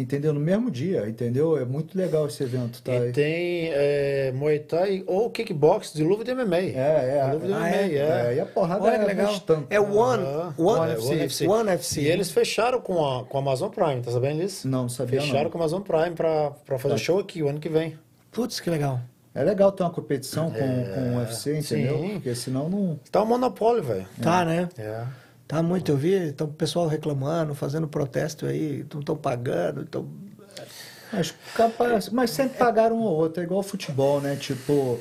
entendeu? No mesmo dia, entendeu? É muito legal esse evento, tá? E tem é, Muay Thai ou kickbox de luva de MMA. É, é. Luva de Ah, MMA, é? é. É, e a porrada Olha que é legal. bastante. É o One, Ah, One, é, FC. One FC. E eles fecharam com a, com a Amazon Prime, tá sabendo disso? Não, não sabia Fecharam não. com a Amazon Prime pra, pra fazer Tá. show aqui o ano que vem. Putz, que legal. É legal ter uma competição com, com o UFC, entendeu? sim. Porque senão não... Tá um monopólio, velho. Tá, né? É. Tá muito, eu vi. Então, o pessoal reclamando, fazendo protesto aí, não estão pagando, então. Mas, capaz, mas sempre pagaram um ou outro, é igual futebol, né? Tipo,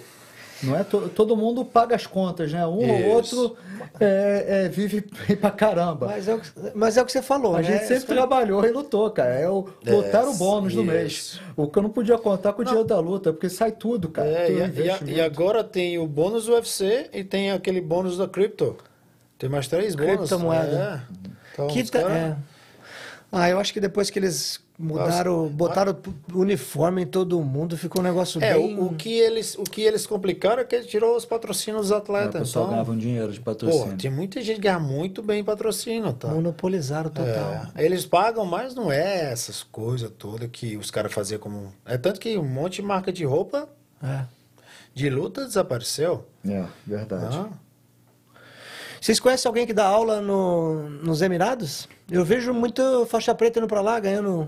não é to- todo mundo paga as contas, né? Um ou Isso. outro é, é, vive pra caramba. Mas é o que, mas é o que você falou, A né? gente sempre trabalhou e lutou, cara. É o botar o bônus do isso. mês. O que eu não podia contar com o dinheiro da luta, porque sai tudo, cara. É, Tudo e, a- e e agora tem o bônus do UFC e tem aquele bônus da Crypto. Tem mais três bônus. Criptomoeda. É. Então, Que cara- é. Ah, eu acho que depois que eles mudaram, Nossa, botaram uniforme em todo mundo, ficou um negócio É, bem. o, o que eles, o que eles complicaram é que ele tirou os patrocínios dos É, o atletas. pessoal então, ganhava um dinheiro de pô, patrocínio. tem muita gente que ganha muito bem patrocínio, tá? Monopolizaram total. É, eles pagam, mas não é essas coisas todas que os caras faziam como. É tanto que um monte de marca de roupa É. de luta desapareceu. É, verdade. Ah, Vocês conhecem alguém que dá aula no, nos Emirados? Eu vejo muito faixa preta indo pra lá, ganhando.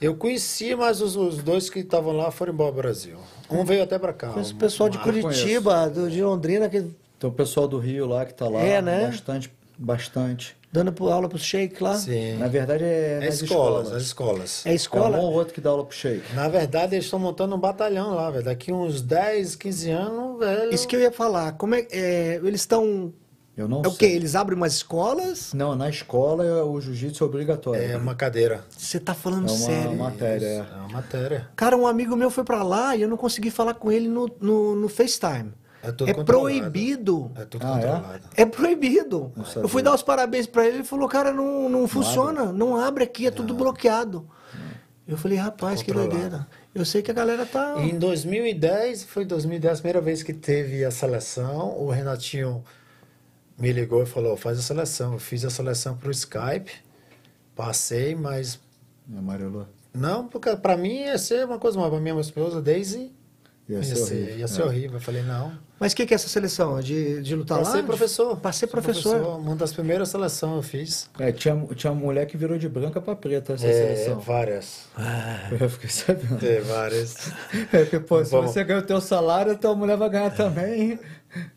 Eu conheci, mas os, os dois que estavam lá foram embora pro Brasil. Um veio até pra cá. Conheço um- pessoal de Curitiba, do, de Londrina, que Tem o pessoal do Rio lá que tá lá. É, né? Bastante, bastante. dando pro- aula pro shake lá. Sim. Na verdade é É nas escolas, escolas. as escolas. É É escola? um ou outro que dá aula pro shake. Na verdade, eles estão montando um batalhão lá, velho. Daqui uns 10, 15 anos, velho. Isso que eu ia falar. Como é, é, eles estão. Eu não É o sei. quê? Eles abrem umas escolas? Não, na escola é o jiu-jitsu é obrigatório. É uma cadeira. Você tá falando É uma sério. matéria. é. É uma matéria. Cara, um amigo meu foi pra lá e eu não consegui falar com ele no, no, no FaceTime. É tudo é proibido. É tudo Ah, é? controlado. É proibido. sabia. Eu fui dar os parabéns pra ele, ele falou, cara, não, não funciona, não abre aqui, é tudo bloqueado. Eu falei, rapaz, que doideira. Eu sei que a galera tá. Em 2010, foi 2010 a primeira vez que teve a seleção. O Renatinho me ligou e falou: faz a seleção. Eu fiz a seleção pro Skype, passei, mas Amarelou. não, porque para mim ia ser uma coisa nova. Pra minha esposa, Daisy, Ia ser Ia ser, horrível. ia ser É. horrível. Eu falei, não. Mas o que, que é essa seleção? De, de lutar Pra lá? ser professor. Ser Sou professor. Uma das primeiras seleções eu fiz. É, tinha, tinha uma mulher que virou de branca pra preta essa É, seleção. várias. Eu fiquei sabendo. É, várias. É, porque, pô, se você ganha o teu salário, tua mulher vai ganhar também.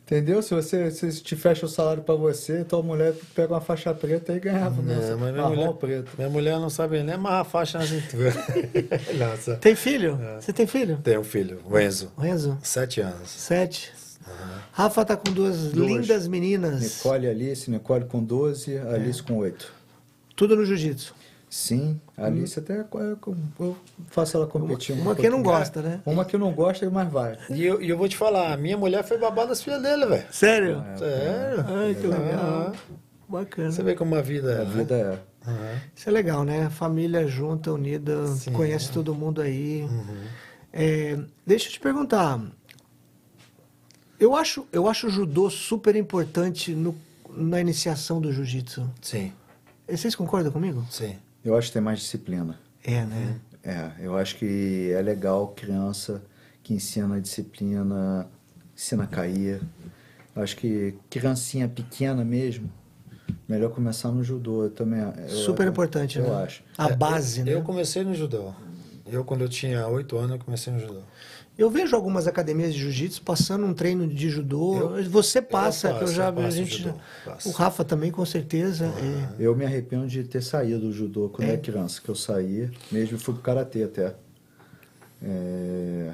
Entendeu? Se você se te fecha o salário pra você, tua mulher pega uma faixa preta e ganhava. Não, mas minha mulher, minha mulher não sabe nem amarrar a faixa na cintura. Nossa. Tem filho? É. Você tem filho? Tem um filho, o Enzo, Renzo? sete anos. Sete. Rafa tá com duas, Duas. lindas meninas. Nicole e Alice, Nicole com 12, Alice com 8. Tudo no jiu-jitsu. Sim, a Alice até é, eu faço ela competir. um Uma que não gosta, né? Uma que não gosta, mas vai. E eu, e eu vou te falar, a minha mulher foi babá das filhas dele, velho. Sério? Sério? Ai, que legal. Bacana. Você vê como a vida é. A né? vida é. Aham. Isso é legal, né? Família junta, unida, Sim. Uhum. conhece todo mundo aí. É, deixa eu te perguntar. Eu acho, eu acho o judô super importante no- na iniciação do jiu-jitsu. Sim, Vocês concordam comigo? sim. Eu acho que tem mais disciplina. É, né? É, eu acho que é legal criança que ensina disciplina, ensina a cair. Eu acho que criancinha pequena mesmo, melhor começar no judô. Eu também, eu- super importante, eu né? acho. A É, base, eu, né? Eu comecei no judô. Eu, quando eu tinha oito anos, eu comecei no judô. Eu vejo algumas academias de jiu-jitsu passando um treino de judô. Você passa, eu que eu passo, já eu passo a gente, judô, passo. o Rafa também com certeza. é. Eu me arrependo de ter saído do judô quando É. era criança, que eu saí, mesmo fui pro karatê até. É,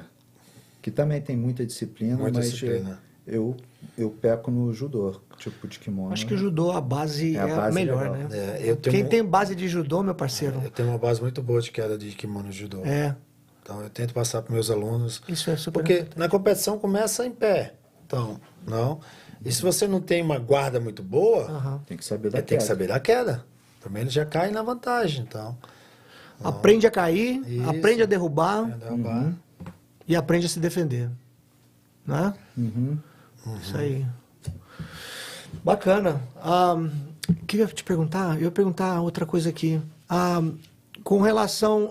que também tem muita disciplina, Muita mas disciplina. eu eu peco no judô, tipo de kimono. Acho que o judô, a base é, É, a a base é melhor, legal. né? É, eu tenho Quem um- tem base de judô, meu parceiro, Eu tenho uma base muito boa de queda de kimono no judô. é, Então eu tento passar para meus alunos. isso é super Porque importante. na competição começa em pé. Então, não. E se você não tem uma guarda muito boa, Aham. Tem que saber da é, tem que queda. saber da queda. Também ele já cai na vantagem. Então, Aprende a cair, Isso. aprende a derrubar é derrubar. e aprende a se defender. Né? Uhum. Isso aí. Bacana. Ah, O que eu ia te perguntar? Eu ia perguntar outra coisa aqui. Ah, com relação.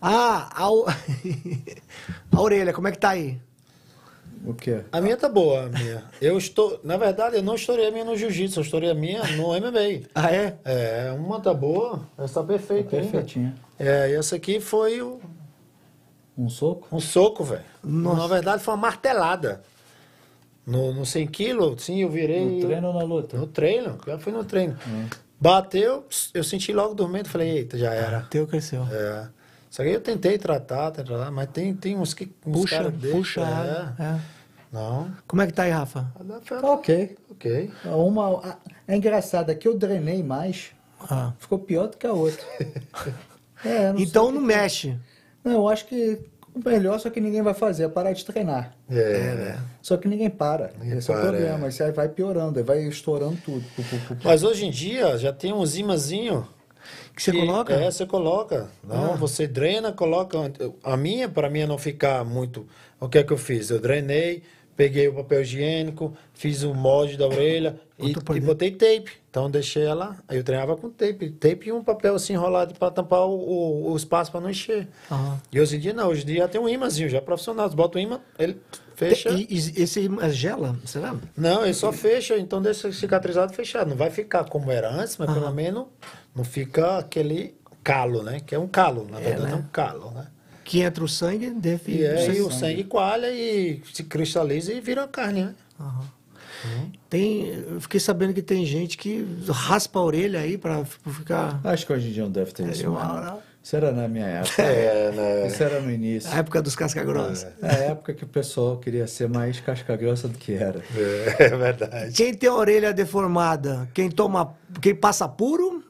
Ah, ah, ao... a orelha, como é que tá aí? O quê? A minha tá boa, a minha. Eu estou, na verdade, eu não estourei a minha no jiu-jitsu, eu estourei a minha no MMA. Ah, é? É, uma tá boa, essa tá perfeita. ainda. Perfeitinho. É, e essa aqui foi o- Um soco? um soco, velho. Na verdade, foi uma martelada. No, no 100 quilos, sim, eu virei. No treino ou na luta? No treino, já fui no treino. Bateu, eu senti logo dormindo, falei, eita, já era. Teu cresceu. É. Só que eu tentei tratar, tentei tratar, mas tem, tem uns que. Uns Puxa, puxa. é. é. Não. Como é que tá aí, Rafa? Tá ok. Ok. Uma, a- é engraçado, aqui eu drenei mais, Ah. ficou pior do que a outra. É, não Então não mexe. Não, eu acho que o melhor só que ninguém vai fazer é parar de treinar. É, né? Só que ninguém para. Ninguém Esse é o para, problema. é. Isso aí vai piorando, aí vai estourando tudo. Mas hoje em dia já tem uns imãzinhos. Que você coloca? É, você coloca. Não, Ah. você drena, coloca. A minha, para mim não ficar muito. O que é que eu fiz? Eu drenei, peguei o papel higiênico, fiz o molde da orelha e, e botei tape. Então deixei ela. Aí eu treinava com tape. Tape e um papel assim enrolado para tampar o, o, o espaço para não encher. Aham. E hoje em dia não, hoje em dia já tem um imãzinho, já é profissional. Você bota o imã, ele fecha. E, e esse imã gela, será? Não, ele só fecha, então deixa cicatrizado fechado. Não vai ficar como era antes, mas pelo menos não fica aquele calo, né? Que é um calo, na verdade é, né? um calo, né? Que entra o sangue, deve... E aí sangue. o sangue coalha e se cristaliza e vira carne, né? Aham. Tem, eu fiquei sabendo que tem gente que raspa a orelha aí pra f- ficar... Acho que hoje em dia não deve ter isso. Eu- mais, não. Isso era na minha época. É, né? Isso era no início. A época dos casca-grossa. É a época que o pessoal queria ser mais casca-grossa do que era. É, é verdade. Quem tem a orelha deformada, quem toma, quem passa puro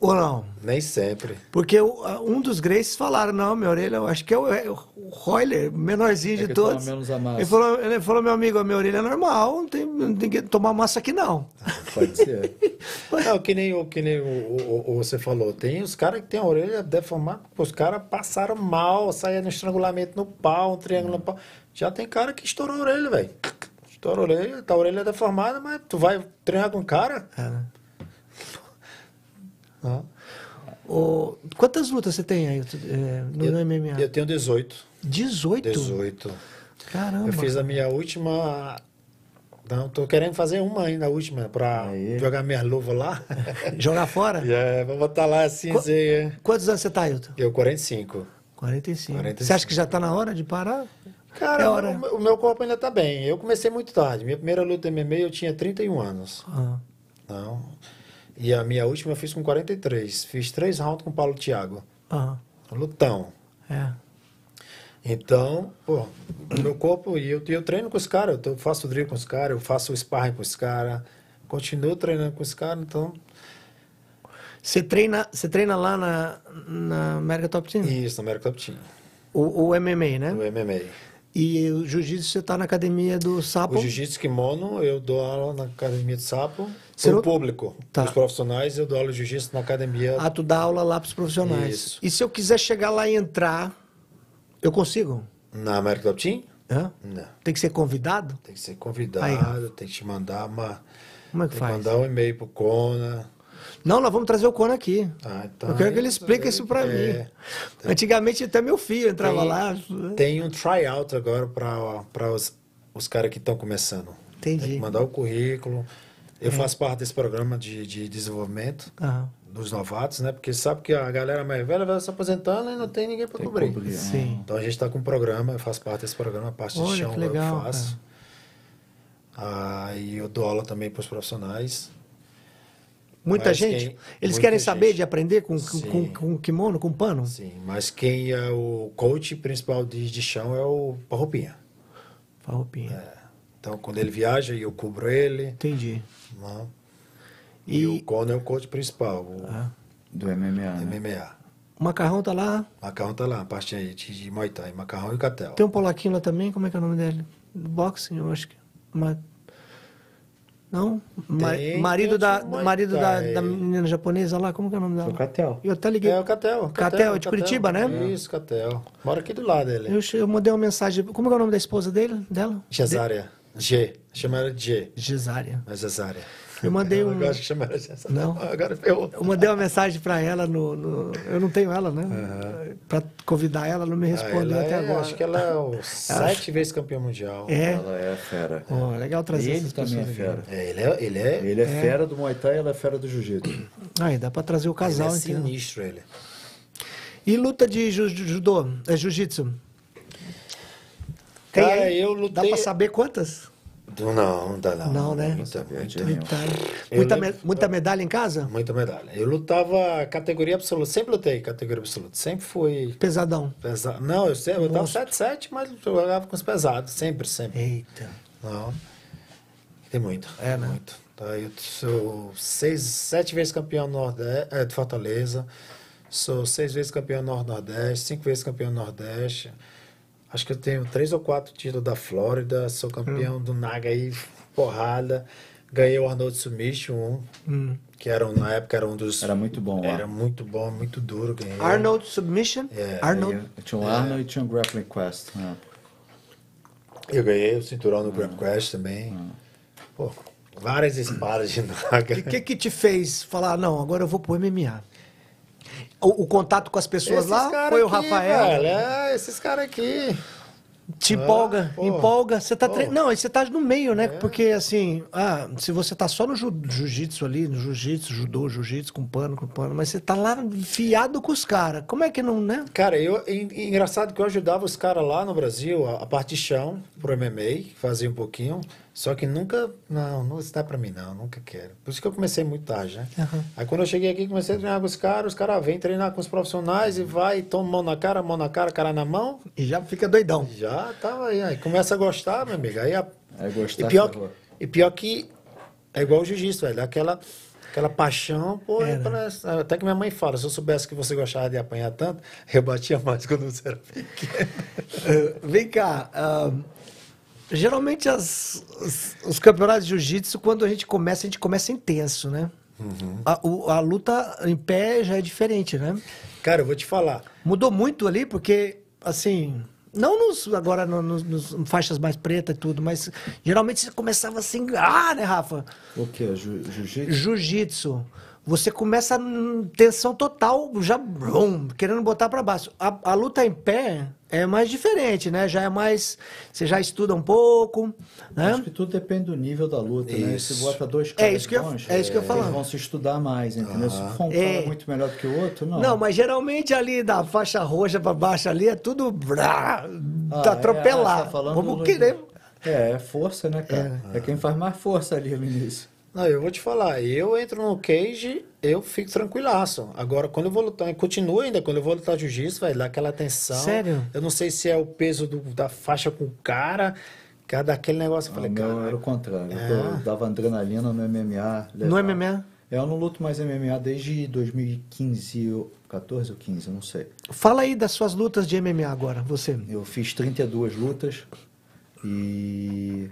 ou não? Nem sempre. Porque um dos Graces falaram, não, minha orelha, eu acho que é o, é o Royler, menorzinho É de que toma todos. menos a massa. Ele falou, ele falou, meu amigo, a minha orelha é normal, não tem, não tem que tomar massa aqui não. Pode ser. Não, que nem, o, que nem o, o- o- você falou, tem os caras que tem a orelha deformada, os caras passaram mal, saía no estrangulamento no pau, um triângulo no pau. Já tem cara que estourou a orelha, velho. Estoura a orelha, tá a orelha deformada, mas tu vai treinar com o cara? É, né? Não. Ô, quantas lutas você tem aí é, no, eu, MMA? eu tenho 18. 18? 18. Caramba. Eu fiz a minha última. Não, tô querendo fazer uma ainda, a última, Aí. jogar minha luva lá. Jogar fora? é, vou botar lá assim, Qu- dizer, Quantos anos você tá, Ailton? eu 45. 45. 45. Você acha que já tá na hora de parar? Cara, É hora. o, o meu corpo ainda tá bem. Eu comecei muito tarde. Minha primeira luta MMA eu tinha 31 anos. Ah, Não. E a minha última eu fiz com 43. Fiz três rounds com o Paulo Thiago. ah, Lutão. é. Então, pô, o meu corpo, e eu, eu treino com os caras, eu faço drill com os caras, eu faço sparring com os caras, continuo treinando com os caras, então, Você treina, você treina lá na, na América Top Team? isso, no American Top Team, O, o MMA, né? no MMA. E o jiu-jitsu você tá na academia do Sapo? O jiu-jitsu kimono, eu dou aula na academia do Sapo, pro não- público, Tá. os profissionais, eu dou aula de jiu-jitsu na academia. Ah, tu dá aula lá pros profissionais. Isso. E se eu quiser chegar lá e entrar, eu consigo? Na American Top Team? Hã? Não. Tem que ser convidado? Tem que ser convidado, Aí, tem que te mandar uma. Como é que tem faz? mandar um e-mail pro Kona. Não, nós vamos trazer o Conan aqui. Ah, então, eu quero que ele explique isso pra é. mim. Antigamente até meu filho entrava Tem- lá. Tem um tryout agora para os, os caras que estão começando. Entendi. Tem que mandar o currículo. É. Eu faço parte desse programa de, de desenvolvimento Aham. dos novatos, né? Porque sabe que a galera mais velha vai se aposentando e não tem ninguém para cobrir. cobrir, é. Sim. Então a gente está com um programa, eu faço parte desse programa, a parte Olha, de chão que legal, eu faço. Aí eu dou aula também para os profissionais. Muita Mas gente. quem- Eles querem saber gente. de aprender com, com, com, com kimono, com pano? Sim, mas quem é o coach principal de, de chão é o Parroupinha. Farroupinha. Então quando ele viaja, eu cubro ele. Entendi. Não. E, E o Conor é o coach principal, o Ah. Do MMA, né? MMA. o macarrão tá lá. Macarrão tá lá, a parte aí de, de Muay Thai, macarrão e catel. Tem um polaquinho lá também, como é que é o nome dele? Boxing, eu acho que. Ma- Não? Ma- Tem, marido da, de marido da, da menina japonesa lá, como que é o nome dela? O Catel. Eu até liguei. É o Catel. Catel, é de Curitiba, né? Isso, Catel. Mora aqui do lado dele. Eu, eu mandei uma mensagem. Como é que é o nome da esposa dele? Dela? Cesária. G. Chama ela de G. De- Gesária. Mas Cesária. Eu mandei Eu um. gosto de chamar ela de Cesária. Não. Agora ferrou. Eu mandei uma mensagem pra ela no, no- Eu não tenho ela, né? Pra convidar ela, não me Ah, respondeu ela até é- agora. Acho que ela é o sete vezes campeão mundial. É. Ela é fera. Ó, legal trazer ele essas também é fera. É, ele é. Ele é, Ele é, fera do Muay Thai e ela é fera do Jiu-Jitsu. Aí, dá pra trazer o ele casal é inteiro. sinistro, ele. E luta de ju- ju- judô? É jiu-jitsu? Tem Cara, aí? eu Dá lutei- pra saber quantas? Não, não dá não. Não, né? Muita, muita, Muita, Eu muita, lembro- me- muita medalha em casa? muita medalha. Eu lutava categoria absoluta. Sempre lutei categoria absoluta. Sempre fui Pesadão. pesado. Não, eu, sempre, eu tava Monstro. 7-7, mas eu jogava com os pesados. Sempre, sempre. Eita. Não. Tem muito. É, né? Muito. Tá, eu sou seis, sete vezes campeão Nordeste, é, de Fortaleza. Sou seis vezes campeão Nord-Nordeste, cinco vezes campeão Nordeste. Acho que eu tenho três ou quatro títulos da Flórida. Sou Hum. campeão do Naga aí, porrada. Ganhei o Arnold Submission, um, Hum. que era, um- na época era um dos. Era muito bom lá. Era muito bom, muito duro. Ganhei. Arnold Submission? É, Arnold. Aí Tinha o Arnold e tinha o Grappling Quest na época. Eu ganhei o cinturão no Grab Quest também. Pô, várias espadas de Naga. E o que que te fez falar, não, agora eu vou pro MMA? O, o contato com as pessoas Esses lá foi o aqui, Rafael? velho, é, esses caras aqui. Te Ah, empolga, pô. empolga. Você tá tre... Não, e você tá no meio, né? É. Porque assim, ah, se você tá só no ju- jiu-jitsu ali, no jiu-jitsu, judô, jiu-jitsu, com pano, com pano, mas você tá lá fiado com os caras. Como é que não, né? Cara, eu, en- engraçado que eu ajudava os caras lá no Brasil, a, a parte de chão, pro MMA, fazia um pouquinho. Só que nunca, não, não está pra mim não, nunca quero. Por isso que eu comecei muito tarde, né? Aham. Aí quando eu cheguei aqui, comecei a treinar com os caras, os caras vêm treinar com os profissionais e vai, toma mão na cara, mão na cara, cara na mão. E já fica doidão. Já tava aí, aí começa a gostar, meu amigo. Aí a, Aí gostar, e, pior, que- e pior que é igual o jiu-jitsu, velho. Aquela, aquela paixão, pô, É, né? parece- até que minha mãe fala, se eu soubesse que você gostava de apanhar tanto, eu batia mais quando você era pequeno. Eh, vem cá. Geralmente as- os, os campeonatos de jiu-jitsu, quando a gente começa, a gente começa intenso, né? Uhum. A, o- a luta em pé já é diferente, né? Cara, eu vou te falar. Mudou muito ali, porque, assim, não nos, agora no- nos, nos faixas mais pretas e tudo, mas geralmente você começava assim, ah, né, Rafa? O que? Jiu- Jiu-Jitsu? Jiu-jitsu. Você começa em tensão total, já brum, querendo botar pra baixo. A, a luta em pé é mais diferente, né? Já é mais. Você já estuda um pouco, né? Acho que tudo depende do nível da luta, né? Isso. Se bota dois É caras isso que eu- bons, é isso que eu falar. eles vão se estudar mais, entendeu? Se for um É. muito melhor do que o outro, não. Não, mas geralmente ali da faixa roxa pra baixo ali é tudo brá, Ah, tá é, atropelar. ah, tá falando Vamos querer. É, é força, né, cara? É. quem faz mais força ali no início. Não, eu vou te falar, eu entro no cage, eu fico tranquilaço. Agora, quando eu vou lutar, continua ainda, quando eu vou lutar jiu-jitsu, vai dar aquela tensão. Sério? Eu não sei se é o peso do- da faixa com o cara, cada aquele negócio. Eu O falei, meu cara, era o contrário. É. Eu dava adrenalina no MMA. No legal. MMA? Eu não luto mais MMA desde 2015, ou 14 ou 15, eu não sei. Fala aí das suas lutas de MMA agora, você. Eu fiz 32 lutas e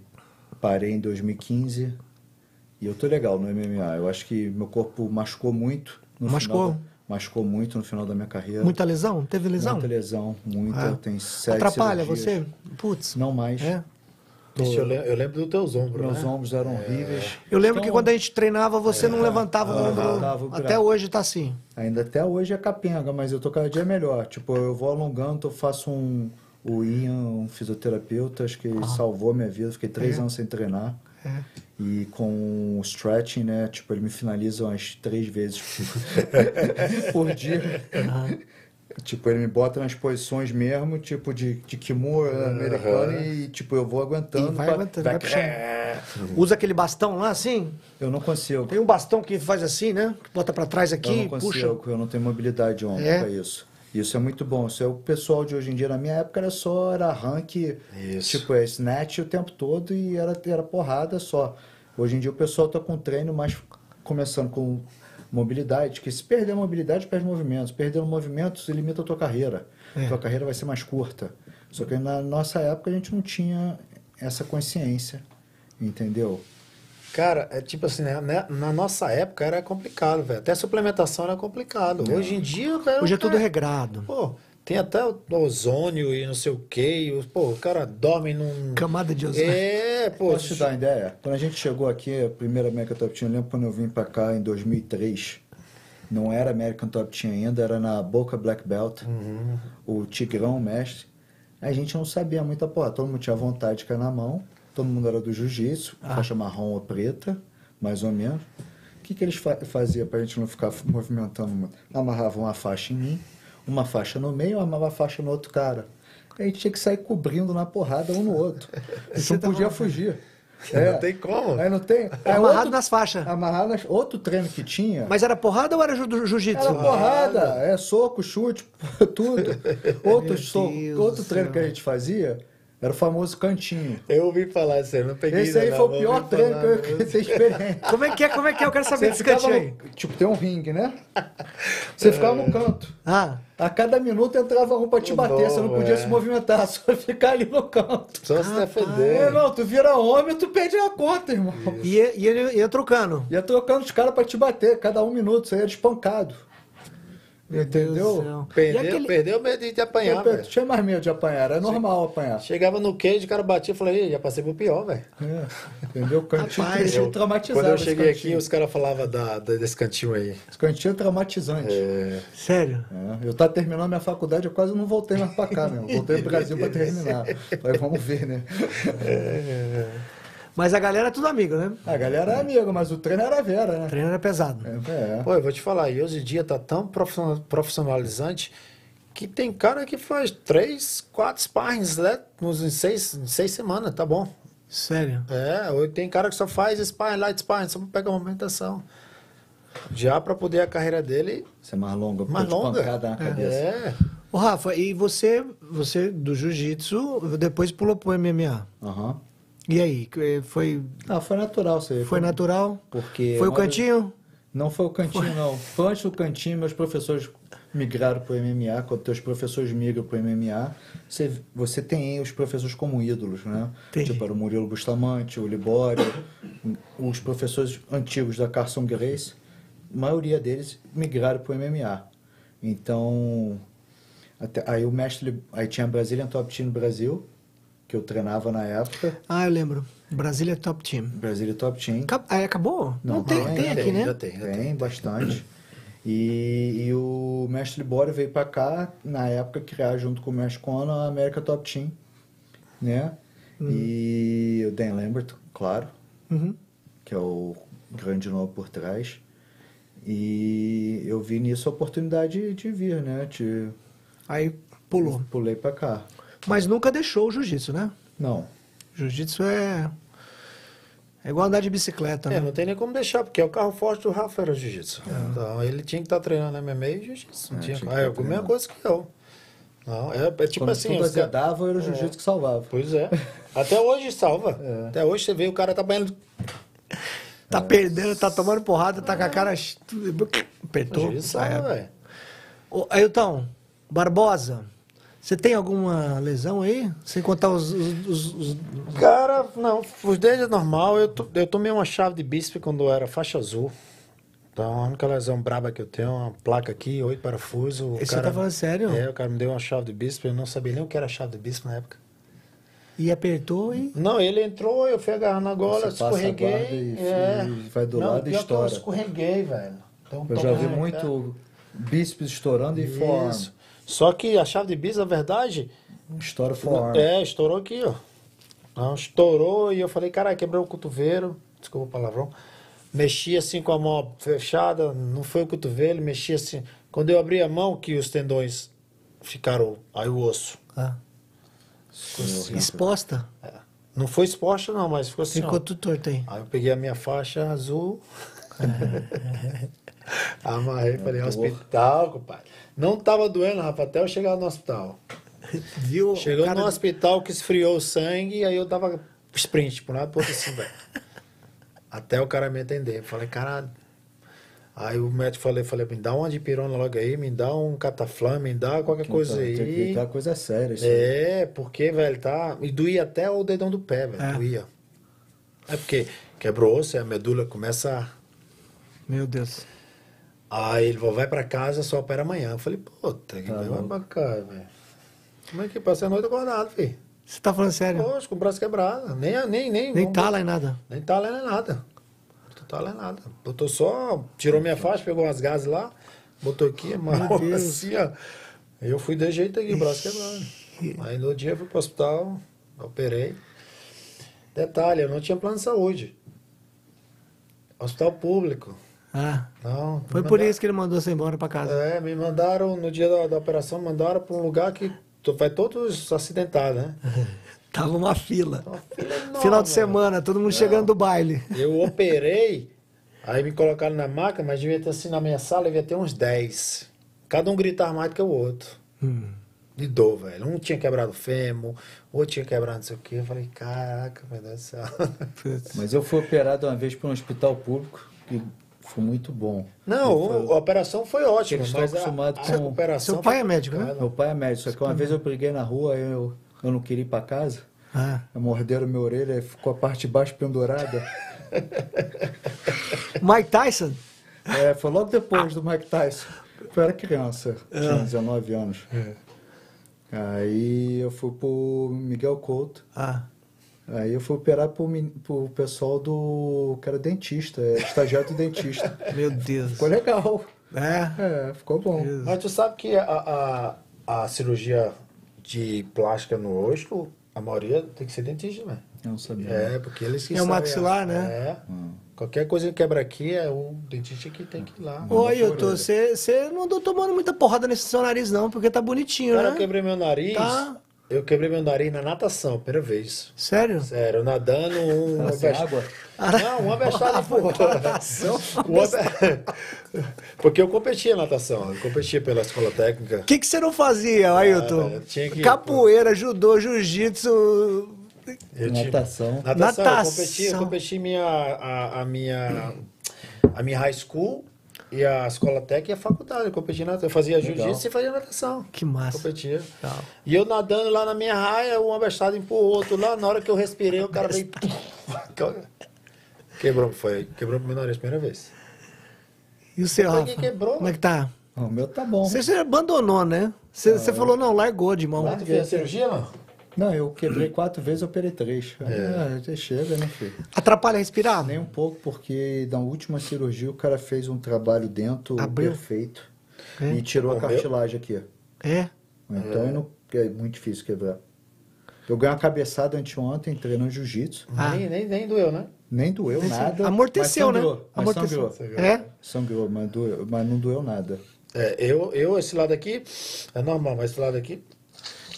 parei em 2015 e eu tô legal no MMA. Eu acho que meu corpo machucou muito. No Machucou? Final da, machucou muito no final da minha carreira. Muita lesão? Teve lesão? Muita lesão, muita. Ah. Tem sete Atrapalha cirurgias. você? Putz. Não mais. É. Ixi, eu, lembro, eu lembro dos teus ombros, Meus né? ombros eram horríveis. Eu lembro que Então, quando a gente treinava, você não levantava o ombro. levantava o. Até hoje tá assim. Ainda até hoje é capenga, mas eu tô cada dia melhor. Tipo, eu vou alongando, eu faço um. O Ian, um fisioterapeuta, acho que ele salvou a minha vida. Fiquei três É. anos sem treinar. É. E com o stretching, né? Tipo, ele me finaliza umas três vezes por dia. Tipo, ele me bota nas posições mesmo, tipo de, de Kimura americano e, tipo, eu vou aguentando. E vai pra- aguentando, vai puxando. Usa aquele bastão lá assim? Eu não consigo. Tem um bastão que faz assim, né? Que bota pra trás Eu aqui, não consigo, puxa. eu não tenho mobilidade de ombro É? pra isso. Isso é muito bom. Isso é o pessoal de hoje em dia. Na minha época era só era rank, Isso. tipo, é snatch o tempo todo e era, era porrada só. Hoje em dia o pessoal tá com treino mais começando com mobilidade, que se perder a mobilidade, perde movimentos. Perdendo movimentos, limita a tua carreira. É. Tua carreira vai ser mais curta. Só que na nossa época a gente não tinha essa consciência, entendeu? Cara, é tipo assim, né? né, Na nossa época era complicado, velho. Até suplementação era complicado. Hoje em dia, velho. Hoje é tudo cara, regrado. Pô, tem até o ozônio e não sei o quê. e, Pô, o cara dorme num. Camada de ozônio. É, pô. Posso te dar uma ideia? Quando a gente chegou aqui, a primeira American Top Team, eu lembro quando eu vim pra cá em 2003, não era American Top Team ainda, era na Boca Black Belt, o Tigrão, o mestre. A gente não sabia muita porra, todo mundo tinha vontade de cair na mão, todo mundo era do jiu-jitsu, faixa marrom ou preta, mais ou menos. O que, que eles fa faziam pra gente não ficar movimentando muito? Amarravam uma faixa em mim, uma faixa no meio, uma faixa no outro cara. A gente tinha que sair cobrindo na porrada um no outro. A gente Você não podia fugir. Não tem como. Aí não tem. É amarrado outro- nas faixas. Amarrado nas. Outro treino que tinha. Mas era porrada ou era jiu-jitsu? Era porrada, é soco, chute, tudo. Outro, soco, outro treino que a gente fazia era o famoso cantinho. Eu ouvi falar isso aí, eu não peguei. Esse aí não, foi o pior treino que eu tenho experiência. Como é que é? Como é que é? Eu quero saber desse cantinho aí. no, tipo, tem um ringue, né? Você ficava no canto. Ah, A cada minuto entrava um pra te bater, você não podia é. se movimentar, só ficar ali no canto. Só se É, defender. irmão, tu vira homem, tu perde a conta, irmão. e, e ele ia trocando. Ia trocando os caras pra te bater, cada um minuto, você ia espancado. Meu Deus do Entendeu? E Perdeu, aquele- perdeu o medo de apanhar, Eu velho. tinha mais medo de apanhar, é normal apanhar. Chegava no cage, o cara batia e falei, "Ih, já passei pro pior, velho. É, entendeu? Cantinho, Rapaz, cantinho Eu- traumatizado. Quando eu cheguei aqui, os caras falavam da, da- desse cantinho aí. Esse cantinho é traumatizante. É, Sério? É, eu tava terminando minha faculdade, eu quase não voltei mais pra cá, meu. Voltei pro Brasil pra terminar. Falei, vamos ver, né? Mas a galera é tudo amigo, né? A galera é amiga, mas o treino era a Vera, O né? treino era pesado. É, é. Pô, eu vou te falar, e hoje em dia tá tão profissional- profissionalizante que tem cara que faz três, quatro sparrings, né? Nos, em, seis, em seis semanas, tá bom. Sério. É, ou tem cara que só faz sparring, light sparring, só pega a movimentação. Já pra poder a carreira dele Isso é mais longa, mais longa. na cabeça. É. Ô, Rafa, e você, você do jiu-jitsu, depois pulou pro MMA. Aham. E aí? que- Foi, Ah, foi natural aí. foi natural? Porque Foi o cantinho? Não foi o cantinho, não. Foi antes do cantinho, meus professores migraram para o MMA. Quando teus professores migram para o MMA, você, você tem os professores como ídolos, né? Entendi. Tipo, era o Murilo Bustamante, o Libório, os professores antigos da Carson Grace, a maioria deles migraram para o MMA. Então, até, aí o mestre, aí tinha a Brazilian Top Team no Brasil, que eu treinava na época. Ah, eu lembro. Brasília Top Team. Brasília Top Team. Acab- ah, acabou? Não, Não, tem, tem ainda aqui, né? tem, tem. Tem bastante. E, e o mestre Libório veio pra cá, na época, criar junto com o mestre Conan a América Top Team, né? E o Dan Lambert, claro, Uhum. que é o grande nome por trás. E eu vi nisso a oportunidade de vir, né? De, Aí pulou. pulei pra cá. Mas nunca deixou o jiu-jitsu, né? Não, Jiu-jitsu é. É igual andar de bicicleta, É, né? não tem nem como deixar, porque é o carro forte do Rafa era jiu-jitsu. Então ele tinha que estar treinando MMA e jiu-jitsu. Não É, tinha... tinha que Ah, é tá a mesma treinando. coisa que eu. Não, é, é tipo quando assim. tudo os caras- azedava, era o jiu-jitsu que salvava. Pois é. Até hoje salva. É. Até hoje você vê o cara tá banhando. Tá perdendo, tá tomando porrada, tá com a cara. Apertou. Jiu-jitsu Ah, é. Ailton, Barbosa, você tem alguma lesão aí? Sem contar os. os- os- os- Cara, não, os dedos é normal. Eu, to- eu tomei uma chave de bíceps quando eu era faixa azul. Então, a única lesão braba que eu tenho é uma placa aqui, oito parafusos. O Esse você tá falando sério? É, o cara me deu uma chave de bíceps. Eu não sabia nem o que era chave de bíceps na época. E apertou e. Não, ele entrou, eu fui agarrar na gola, Você passa a escorreguei. guarda e é. vai do Não, lado e que eu estoura. escorreguei, velho. Então, Eu já vi muito bíceps estourando e Isso. Só que a chave de bíceps, na verdade, Estoura forearm. é, estourou aqui, ó. Não, estourou e eu falei, caralho, quebrou o cotovelo. Desculpa o palavrão. Mexi assim com a mão fechada, não foi o cotovelo, mexi assim. Quando eu abri a mão, que os tendões ficaram, aí o osso. Ah, horrível. exposta. Não foi exposta não, mas ficou assim, ó. Ficou tudo torto aí. Aí eu peguei a minha faixa azul, amarrei, falei, hospital, compadre. Não tava doendo, Rafa, até eu chegar no hospital. Viu? Chegou Cara, no hospital que esfriou o sangue, aí eu tava sprint, por um lado pro outro assim, velho. Até o cara me atender. Falei, caralho. Aí o médico falei, falei, me dá uma dipirona logo aí, me dá um cataflã, me dá qualquer coisa Então, Tem que aí. coisa séria. Isso aí. É, porque, velho, tá. E doía até o dedão do pé, velho. É. Doía. É porque quebrou o osso, aí a medula começa a. Meu Deus. Aí ele falou, vai pra casa, só opera amanhã. Eu falei, puta, que Tá vai pra cá, velho. Como é que passa a noite acordado, filho? Você tá falando sério? Poxa, com o braço quebrado. Nem, nem, nem. Nem tá lá em nada. Nem tá lendo nada. Não tá lendo nada. Botou só, tirou minha faixa, pegou umas gases lá, botou aqui, amarrou Deus. assim, ó. Eu fui de jeito aqui, braço quebrado. Aí no dia eu fui pro hospital, operei. Detalhe, eu não tinha plano de saúde. Hospital público. Ah, Não. foi por isso que ele mandou você embora pra casa. É, me mandaram, no dia da, da operação, mandaram pra um lugar que vai todos acidentados, né? Tava uma fila. Uma fila enorme, Final de velho. semana, todo mundo chegando do baile. Eu operei, aí me colocaram na maca, mas devia ter assim na minha sala, devia ter uns 10. Cada um gritava mais do que o outro. Hum. De dor, velho. Um tinha quebrado o fêmur, outro tinha quebrado não sei o quê. Eu falei, caraca, meu Deus do céu. Mas eu fui operado uma vez por um hospital público que foi muito bom. Não, o- a operação foi ótima, Eles mas a, acostumados a com- operação Seu pai foi é médico, né? Meu pai é médico, só que uma vez eu briguei na rua, eu, eu não queria ir pra casa. Ah. Morderam minha orelha, ficou a parte de baixo pendurada. Mike Tyson? É, foi logo depois do Mike Tyson. Eu era criança, tinha 19 anos. Aí eu fui pro Miguel Couto. Ah. Aí eu fui operar pro, pro pessoal do. que era dentista, é, estagiário do dentista. Meu Deus. Ficou legal. É. É, ficou bom. Mas tu sabe que a, a, a cirurgia de plástica no rosto, a maioria tem que ser dentista, né? Eu não sabia. É, porque eles que É o maxilar, né? É. Qualquer coisa que quebra aqui é o dentista que tem que ir lá. Ô, Manda Ailton, orelha. você não andou tomando muita porrada nesse seu nariz, não, porque tá bonitinho, Cara, eu né? quebrei meu nariz. Tá. Eu quebrei meu nariz na natação, primeira vez. Sério? Sério, nadando um. Tava sem água? Não, uma bestada empurrou. Natação? Uma Porque eu competia natação, eu competia pela escola técnica. O que, que você não fazia, Ailton? tinha que- Capoeira, judô, jiu-jitsu. Eu tinha- Natação. Natação, Natação. eu competi, eu competi minha, a, a minha, a minha high school e a escola técnica e a faculdade. Eu competi na, eu fazia jiu-jitsu e fazia natação. Que massa. Competia. Legal. E eu nadando lá na minha raia, uma bestada empurrou o outro lá. Na hora que eu respirei, o cara veio. Quebrou, foi. Quebrou o meu nariz a primeira vez. E o seu, Rafa? que quebrou. Como é que tá? O meu tá bom. Você, você abandonou, né? Você, você falou, não, largou de mão. Mas tu fez a cirurgia, não? Não, eu quebrei quatro vezes, operei três. É, já chega, né, filho? Atrapalha respirar? Nem um pouco, porque na última cirurgia o cara fez um trabalho dentro Abriu? perfeito É. e tirou a cartilagem aqui. É. Então eu não- é muito difícil quebrar. Eu ganhei uma cabeçada anteontem treinando jiu-jitsu. Ah. Nem, nem, nem doeu, né? Nem doeu nada. Amorteceu, mas né? sangrou, mas Amorteceu. sangrou. É? Sangrou, mas, doeu, mas não doeu nada. É, eu, eu, esse lado aqui, é normal, mas esse lado aqui,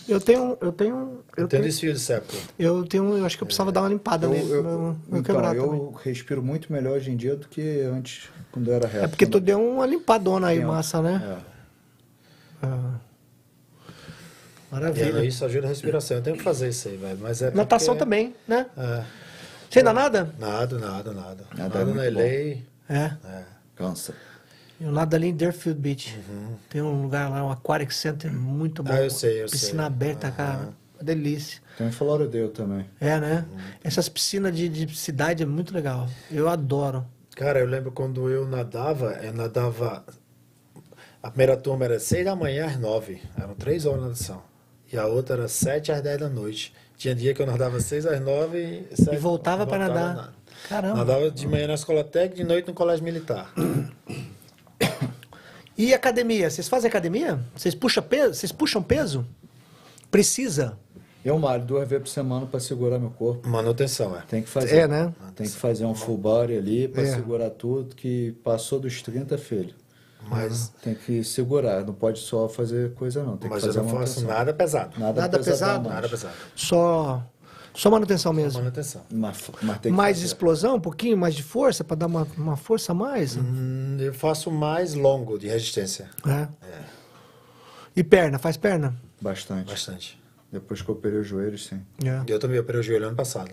Eu tenho. Eu tenho. eu Eu tenho desfio de septo. Eu tenho. Eu acho que eu precisava dar uma limpada Eu, nele. eu- meu, meu então, eu também. respiro muito melhor hoje em dia do que antes, quando eu era reto. É porque tu deu uma limpadona aí, Tem, massa, né? É. Ah. E Maravilha. aí isso ajuda a respiração. Eu tenho que fazer isso aí, velho. Mas é Natação porque- também, né? É, Você ainda nada? nada, nada, nada. Nada Nada, é não é bom. lei. É. É. Cansa. Eu nado ali em Deerfield Beach. Tem um lugar lá, um Aquatic Center muito bom. Uhum. Ah, eu sei, eu Piscina sei. aberta, Aham. cara. Uma delícia. Tem em Florida também. É, né? Uhum. Essas piscinas de, de cidade é muito legal. Eu adoro. Cara, eu lembro quando eu nadava, eu nadava. A primeira turma era 6 da manhã às 9. Eram 3 horas de natação. E a outra era 7 às 10 da noite. Tinha dia que eu nadava 6 às 9 e, E voltava pra voltava a nadar. Caramba. Nadava de manhã na escola técnica, de noite no colégio militar. E academia? Vocês fazem academia? Vocês puxam peso? Vocês puxam peso? Precisa. Eu malho duas vezes por semana para segurar meu corpo. Manutenção, é. Tem que fazer. É, né? Tem que fazer um full body ali para É. segurar tudo que passou dos 30, filho. Mas, Tem que segurar, não pode só fazer coisa não. Tem mas que eu fazer não faço nada pesado. Nada, Nada pesado? mais. Nada pesado. Só, só manutenção mesmo. Manutenção. Mas, mas tem que Mais fazer. explosão, um pouquinho mais de força, para dar uma, uma força a mais? Hum, Eu faço mais longo de resistência. É. E perna? Faz perna? Bastante. Bastante. Depois que eu operei os joelhos, sim. É. Eu também operei o joelho ano passado.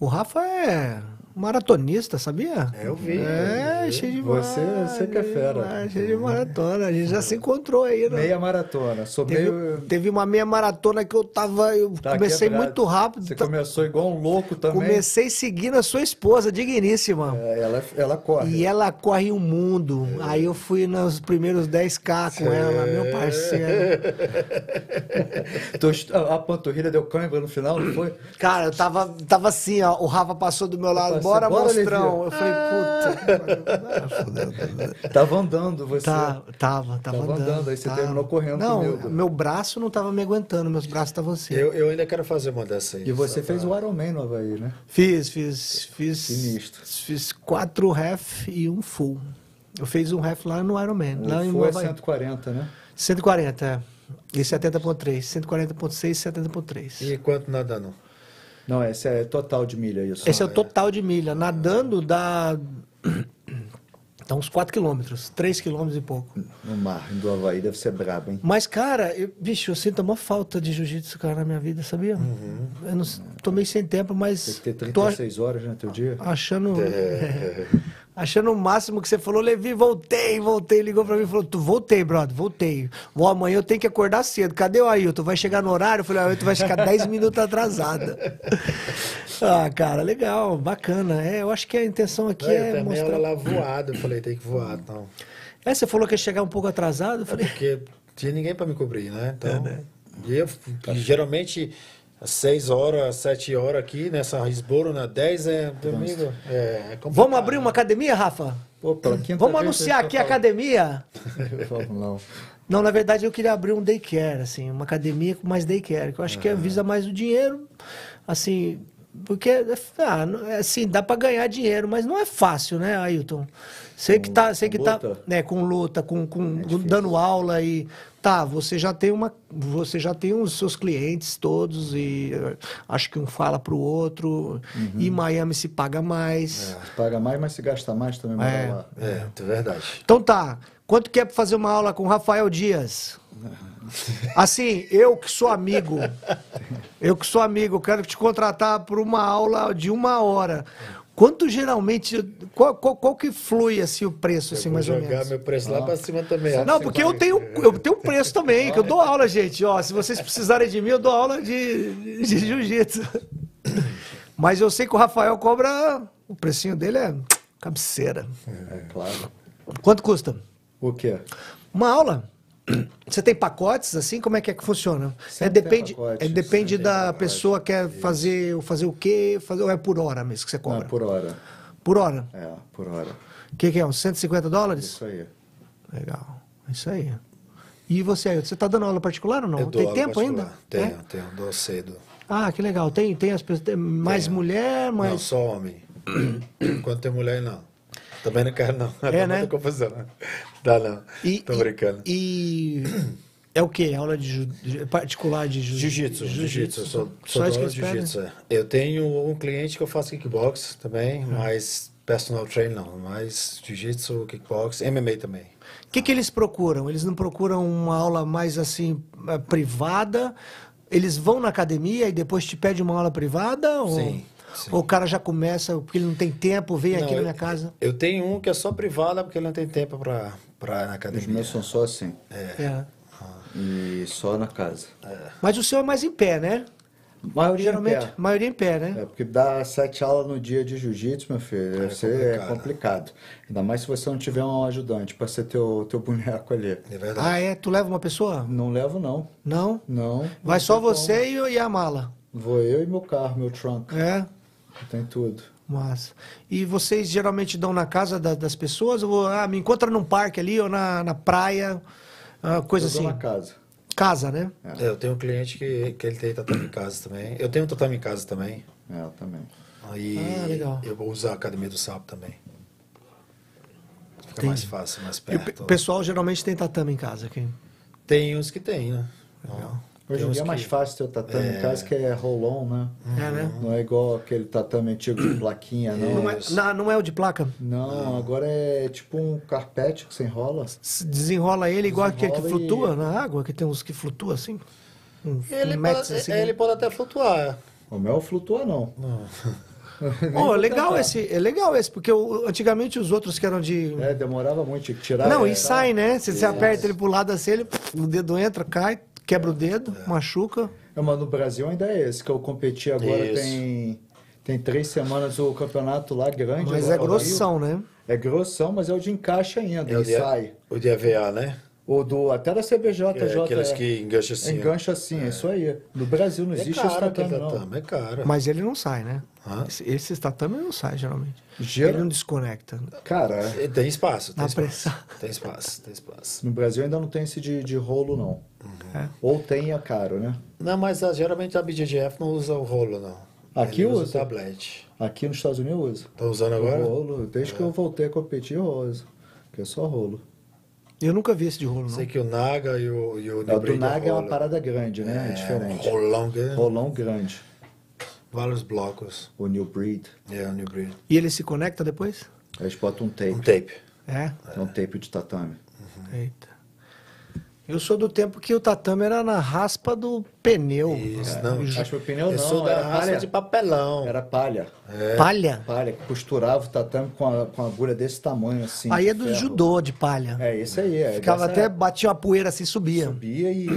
O Rafa é maratonista, sabia? É, eu vi, É, eu vi. cheio de Você- você que é fera. mar- Cheio de maratona. A gente já se encontrou aí, né? Meia maratona. Sou Teve, meio. teve uma meia maratona que eu tava. Eu tá comecei muito rápido. Você tá- começou igual um louco também. comecei seguindo a sua esposa, digníssima. É, ela, ela corre. E ela corre o mundo. Aí eu fui nos primeiros 10K com ela, meu parceiro. A panturrilha deu cãibra no final, não foi? Cara, eu tava, tava assim, ó. O Rafa passou do meu lado, Passei, bora, bora, monstrão. Eu falei, puta. Ah, fudeu. Tava andando você. Tá, tava, tava, Tava andando. andando, aí você tava. terminou correndo Não, comigo. meu braço não tava me aguentando, meus braços estavam assim. Eu, eu ainda quero fazer uma dessa aí. E você fez o Ironman no Havaí, né? Fiz, fiz, fiz. Sinistro. Fiz quatro half e um full. Eu fiz um half lá no Ironman, lá em O full é Havaí. 140, né? 140, é. E 70.3. 140.6 e 70.3. E quanto nadando? Não, esse é total de milha isso. Esse é o total de milha. Nadando dá. Dá uns 4 quilômetros, 3 quilômetros e pouco. No mar do Havaí deve ser brabo, hein? Mas, cara, eu, bicho, eu sinto uma falta de jiu-jitsu, cara, na minha vida, sabia? Eu não, tô meio sem tempo, Tem mas que ter tô 36 horas no teu dia. achando. achando o máximo que você falou, Levi, voltei, voltei, ligou pra mim e falou: Tu voltei, brother, voltei. Vou amanhã eu tenho que acordar cedo. Cadê o Ailton? Vai chegar no horário? Eu falei, Ailton vai ficar 10 minutos atrasada. ah, cara, legal, bacana. É, eu acho que a intenção aqui eu é também mostrar. ela lá voada. Eu falei, tem que voar. Então. É, você falou que ia chegar um pouco atrasado. Eu falei, Porque tinha ninguém para me cobrir, né? Então, E eu, e geralmente, às 6 horas, 7 horas aqui, nessa Risboro, na 10 é domingo. É, é. Vamos abrir uma academia, Rafa? Vamos anunciar aqui a academia? Eu falo, não. Não, na verdade eu queria abrir um daycare, assim, uma academia com mais daycare, que eu acho que visa mais o dinheiro, assim, porque, ah, é assim, dá pra ganhar dinheiro, mas não é fácil, né, Ailton? Sei que tá, sei com que tá, luta? né, com luta, com, com com dando aula e tá, você já tem uma, você já tem os seus clientes todos e eh, acho que um fala pro outro, e Miami se paga mais. Paga mais, mas se gasta mais também. É. lá. É, é verdade. Então tá. Quanto que é pra fazer uma aula com o Rafael Dias? Assim, eu que sou amigo, eu que sou amigo, eu quero te contratar por uma aula de uma hora. Quanto geralmente, qual, qual, qual que flui assim o preço, assim, eu vou mais ou jogar menos? meu preço lá para cima também. Não, porque eu tenho, eu tenho um preço também, que eu dou aula, gente. Ó, se vocês precisarem de mim, eu dou aula de, de jiu-jitsu. Mas eu sei que o Rafael cobra, o precinho dele é cabeceira. É claro. Quanto custa? O quê? Uma aula. Você tem pacotes assim? Como é que é que funciona? É, Sempre depende pacote, é, depende da pessoa que quer fazer, fazer o quê? Fazer, ou é por hora mesmo que você Não, cobra? por hora. Por hora? É, por hora. O que, que é? Uns 150 dólares? Isso aí. Legal. Isso aí. E você, Ailton, você está dando aula particular ou não? Eu dou Tem aula tempo particular. ainda? Tenho, É? tenho, dou cedo. Ah, que legal. Tem, tem as pessoas, tem mais Tenho. mulher, mais. Não, só homem. Quando tem mulher, não. Também não quero, não. É, né? confusão. Dá, não. E, Tô e- brincando. E é o quê? Aula de, ju- particular de jiu- Jiu-jitsu, jiu-jitsu. eu Sou, Só sou dono de jiu-jitsu. é. Eu tenho um cliente que eu faço kickbox também, mas personal trainer não. Mas jiu-jitsu, kickbox, MMA também. O que, que eles procuram? Eles não procuram uma aula mais assim, eh, privada? Eles vão na academia e depois te pedem uma aula privada? Ou, Sim, sim. ou o cara já começa, porque ele não tem tempo, vem aqui Não, na eu- minha casa? Eu tenho um que é só privada porque ele não tem tempo pra, pra ir na Os academia. meus são só assim. É. E só na casa. Mas o seu é mais em pé, né? Maioria Geralmente, em pé. maioria em pé, né? É, porque dar sete aulas no dia de jiu-jitsu, meu filho, deve ser complicado. complicado. Ainda mais se você não tiver um ajudante para ser teu, teu boneco ali. É verdade. Ah, é? Tu leva uma pessoa? Não levo, não. Não? Não. Vai não só como. você e, e a mala. Vou eu e meu carro, meu trunk. É? Tem tudo. Massa. E vocês geralmente dão na casa da- das pessoas? Ou ah, me encontra num parque ali ou na, na praia? ah, coisa Eu dou assim. na casa. Casa, né? É, Eu tenho um cliente que, que ele tem tatame em casa também. Eu tenho um tatame em casa também. É, eu também. Aí Ah, legal. eu vou usar a academia do sábado também. Fica Entendi. mais fácil, mais E o pe- perto. pessoal geralmente tem tatame em casa aqui. Tem uns que tem, né? Ó, Hoje em dia é mais que- fácil ter o tatame em casa, que é roll-on, né? É, né? Não é igual aquele tatame antigo de plaquinha, não. Não é, na- não é o de placa? Não, agora é tipo um carpete que você enrola. Se Desenrola ele igual aquele que Desenrola e- flutua na água, que tem uns que flutuam assim. Um, Ele, um pode, assim. ele pode até flutuar. O meu flutua, não. Nem Oh, vou legal tentar. esse, é legal esse, porque o- antigamente os outros que eram de. É, demorava muito, tinha que tirar. não, é, e sai, né? Se você aperta ele pro lado assim, ele, pff, o dedo entra, cai, quebra o dedo, machuca. É, mas no Brasil ainda é esse, que eu competi agora Isso. tem, tem três semanas o campeonato lá grande. Mas lá é no grossão, né? É grossão, mas é o de encaixe ainda, É o e de, sai. o de AVA, né? O do, até da CBJ, É, J, aqueles é. que engancham assim. Engancha assim, é. isso aí. No Brasil não É existe caro esse tatame, não. tatame, é caro. Mas ele não sai, né? Hã? Esse, esse tatame não sai, geralmente. Gera- Ele não desconecta. Cara, É, Tem espaço, tem Na espaço. pressão. Tem espaço, tem espaço. no Brasil ainda não tem esse de, de rolo, não. É. Ou tem, é caro, né? Não, mas ah, geralmente a BJJF não usa o rolo, não. Aqui Ele usa usa. o tablete. Aqui nos Estados Unidos usa. Tá usando agora? O rolo, desde que eu voltei a competir, eu uso. Que é só rolo. Eu nunca vi esse de rolo, não. Sei que o Naga e o, e o É, o New do Naga é uma parada grande, né? É, É, diferente. rolão, que- Rolão grande. vários blocos. O New Breed. É, o New Breed. E ele se conecta depois? Eles botam um tape. Um tape. É. É um tape de tatame. Eita. Eu sou do tempo que o tatame era na raspa do pneu. Isso, não. Acho que o pneu Eu não, sou da era palha. de papelão. Era palha. Palha? Palha, que costurava o tatame com a, com a agulha desse tamanho, assim. Aí é do ferro. judô de palha. É, isso aí. É, Ficava dessa até, época. batia uma poeira assim, subia. Subia e...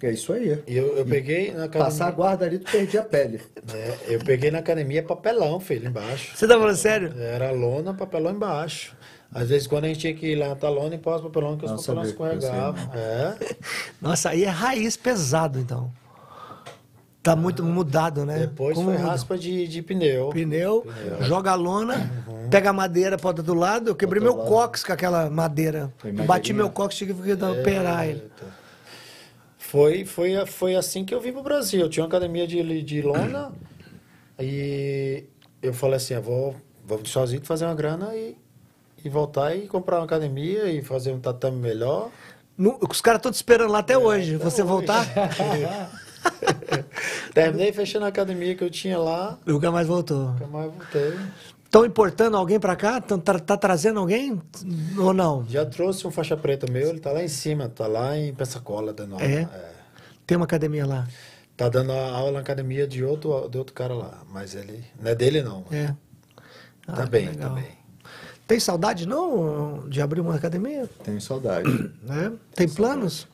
É isso aí. E eu, eu peguei na academia. Passar a guarda ali, tu perdia a pele. É, eu peguei na academia papelão, filho, embaixo. Você tá falando sério? Era lona, papelão embaixo. Às vezes quando a gente tinha que ir lá na lona e pôr os papelão, que os que fosse escorregavam. É. Nossa, aí é raiz pesado, então. Tá muito mudado, né? Depois Como foi muda? raspa de, de pneu. Pneu, joga a lona, pega a madeira, bota do lado. Eu quebrei meu lado. cox com aquela madeira. Bati meu cox, tive que dar- operar ele. Foi, foi, foi assim que eu vim pro Brasil. Eu tinha uma academia de, de lona e eu falei assim, eu vou, vou sozinho fazer uma grana e, e voltar e comprar uma academia e fazer um tatame melhor. Nu- Os caras estão te esperando lá até hoje. até Você hoje. voltar, Terminei fechando a academia que eu tinha lá, nunca mais voltou. nunca mais voltei. Estão importando alguém pra cá? Tão, tá, tá trazendo alguém? Ou não? Já trouxe um faixa preta meu, ele tá lá em cima, tá lá em Pensacola dando aula. É? Tem uma academia lá. Tá dando aula na academia de outro, de outro cara lá, mas ele não é dele não. É. Ah, tá bem, tá bem. Tem saudade, não, de abrir uma academia? Tenho saudade. Né? Tem planos?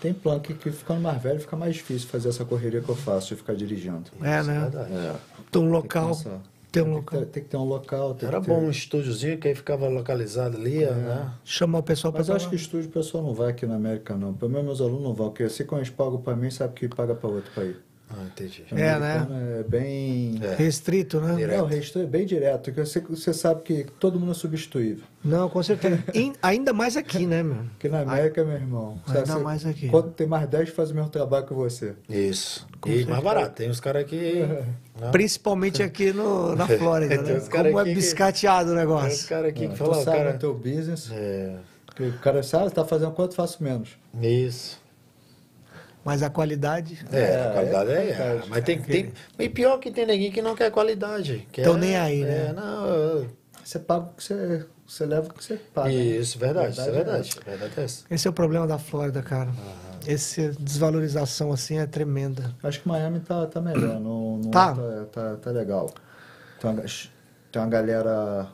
Tem plano que, que ficando mais velho fica mais difícil fazer essa correria que eu faço de ficar dirigindo. É, né? Verdade. É. Tem um tem que local. Ter um Tem que local. ter- Tem que ter um local. tem Era que ter- bom um estúdiozinho que aí ficava localizado ali, né? Chamar o pessoal para Mas eu acho que estúdio o pessoal não vai aqui na América, não. Pelo menos meus alunos não vão, porque assim como eles pagam pra mim, sabe que paga pra outro país. Ah, entendi. É, né? É bem. É. Restrito, né? Direto. Não, o resto é bem direto, porque você, você sabe que todo mundo é substituível. Não, com certeza. In- ainda mais aqui, né, meu? Porque na América, meu irmão. Ainda você- mais aqui. Quando tem mais 10 faz o mesmo trabalho que você. Isso. Com e certeza. mais barato. Tem uns caras que. né? Principalmente aqui no, na Flórida, Tem né? Como é aqui que- biscateado o Tem uns negócio. caras aqui que tu falam, sabe cara. o teu business, É. que o cara sabe, tá fazendo quanto, faço menos. Isso. Mas a qualidade. É, É, a qualidade é é. qualidade. mas tem, tem. E pior que tem ninguém que não quer qualidade. Que Tão é- nem aí, né? É, não. Você paga o que você, você leva o que você paga. né? Isso, verdade, isso é Verdade verdade. Verdade é essa. Esse é o problema da Flórida, cara. Essa desvalorização assim é tremenda. Acho que Miami tá, tá melhor, não, não Tá. tá. Tá, tá legal. Tem uma, tem uma galera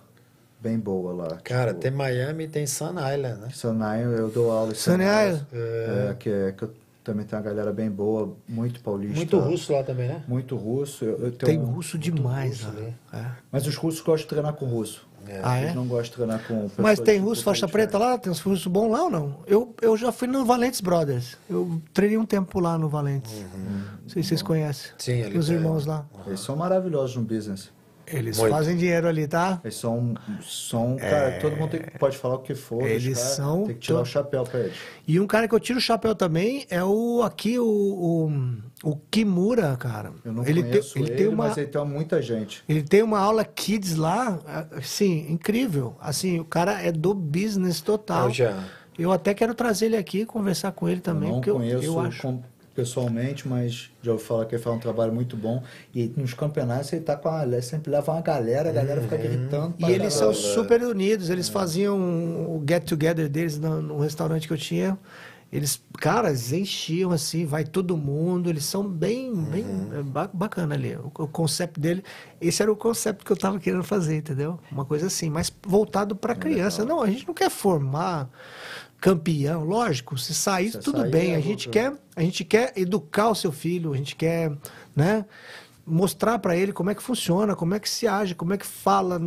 bem boa lá. Cara, tipo, tem Miami e tem Sun Island, né? Sunny, eu dou aula em Sunny Island? É, que, é, que eu também tem uma galera bem boa, muito paulista. Muito russo lá também, né? Muito russo. Eu, eu tenho Tem um- russo demais russo lá. É. Mas os russos gostam de treinar com russo. Ah, Eles é? não gostam de treinar com Mas tem russo faixa preta lá? Tem uns russos bons lá ou não? Eu, eu já fui no Valentes Brothers. Eu treinei um tempo lá no Valentes. Não sei se vocês conhecem. Sim, ali Os irmãos lá. Eles são maravilhosos no business. Eles Muito. fazem dinheiro ali, tá? Eles são. são cara, todo mundo tem, pode falar o que for. É. Eles cara são Tem que tirar to- o chapéu pra eles. E um cara que eu tiro o chapéu também é o aqui, o, o, o Kimura, cara. Eu não ele conheço tem, ele, ele tem uma mas ele tem muita gente. Ele tem uma aula kids lá, assim, incrível. Assim, o cara é do business total. Eu já. Eu até quero trazer ele aqui, conversar com ele também, eu não porque eu, conheço eu acho. com- pessoalmente, mas já ouvi falar que ele faz um trabalho muito bom. E nos campeonatos ele tá com a, ele sempre leva uma galera, a galera fica gritando. pra E eles são super unidos, eles faziam o get together deles no, no restaurante que eu tinha. Eles, cara, eles enchiam assim, vai todo mundo, eles são bem, bem é ba- bacana ali. O, o conceito dele, esse era o conceito que eu tava querendo fazer, entendeu? Uma coisa assim, mas voltado para criança. Não, a gente não quer formar campeão, lógico, se sair Se tudo sair, bem, é a gente quer, a gente quer educar o seu filho, a gente quer, né? Mostrar para ele como é que funciona, como é que se age, como é que fala.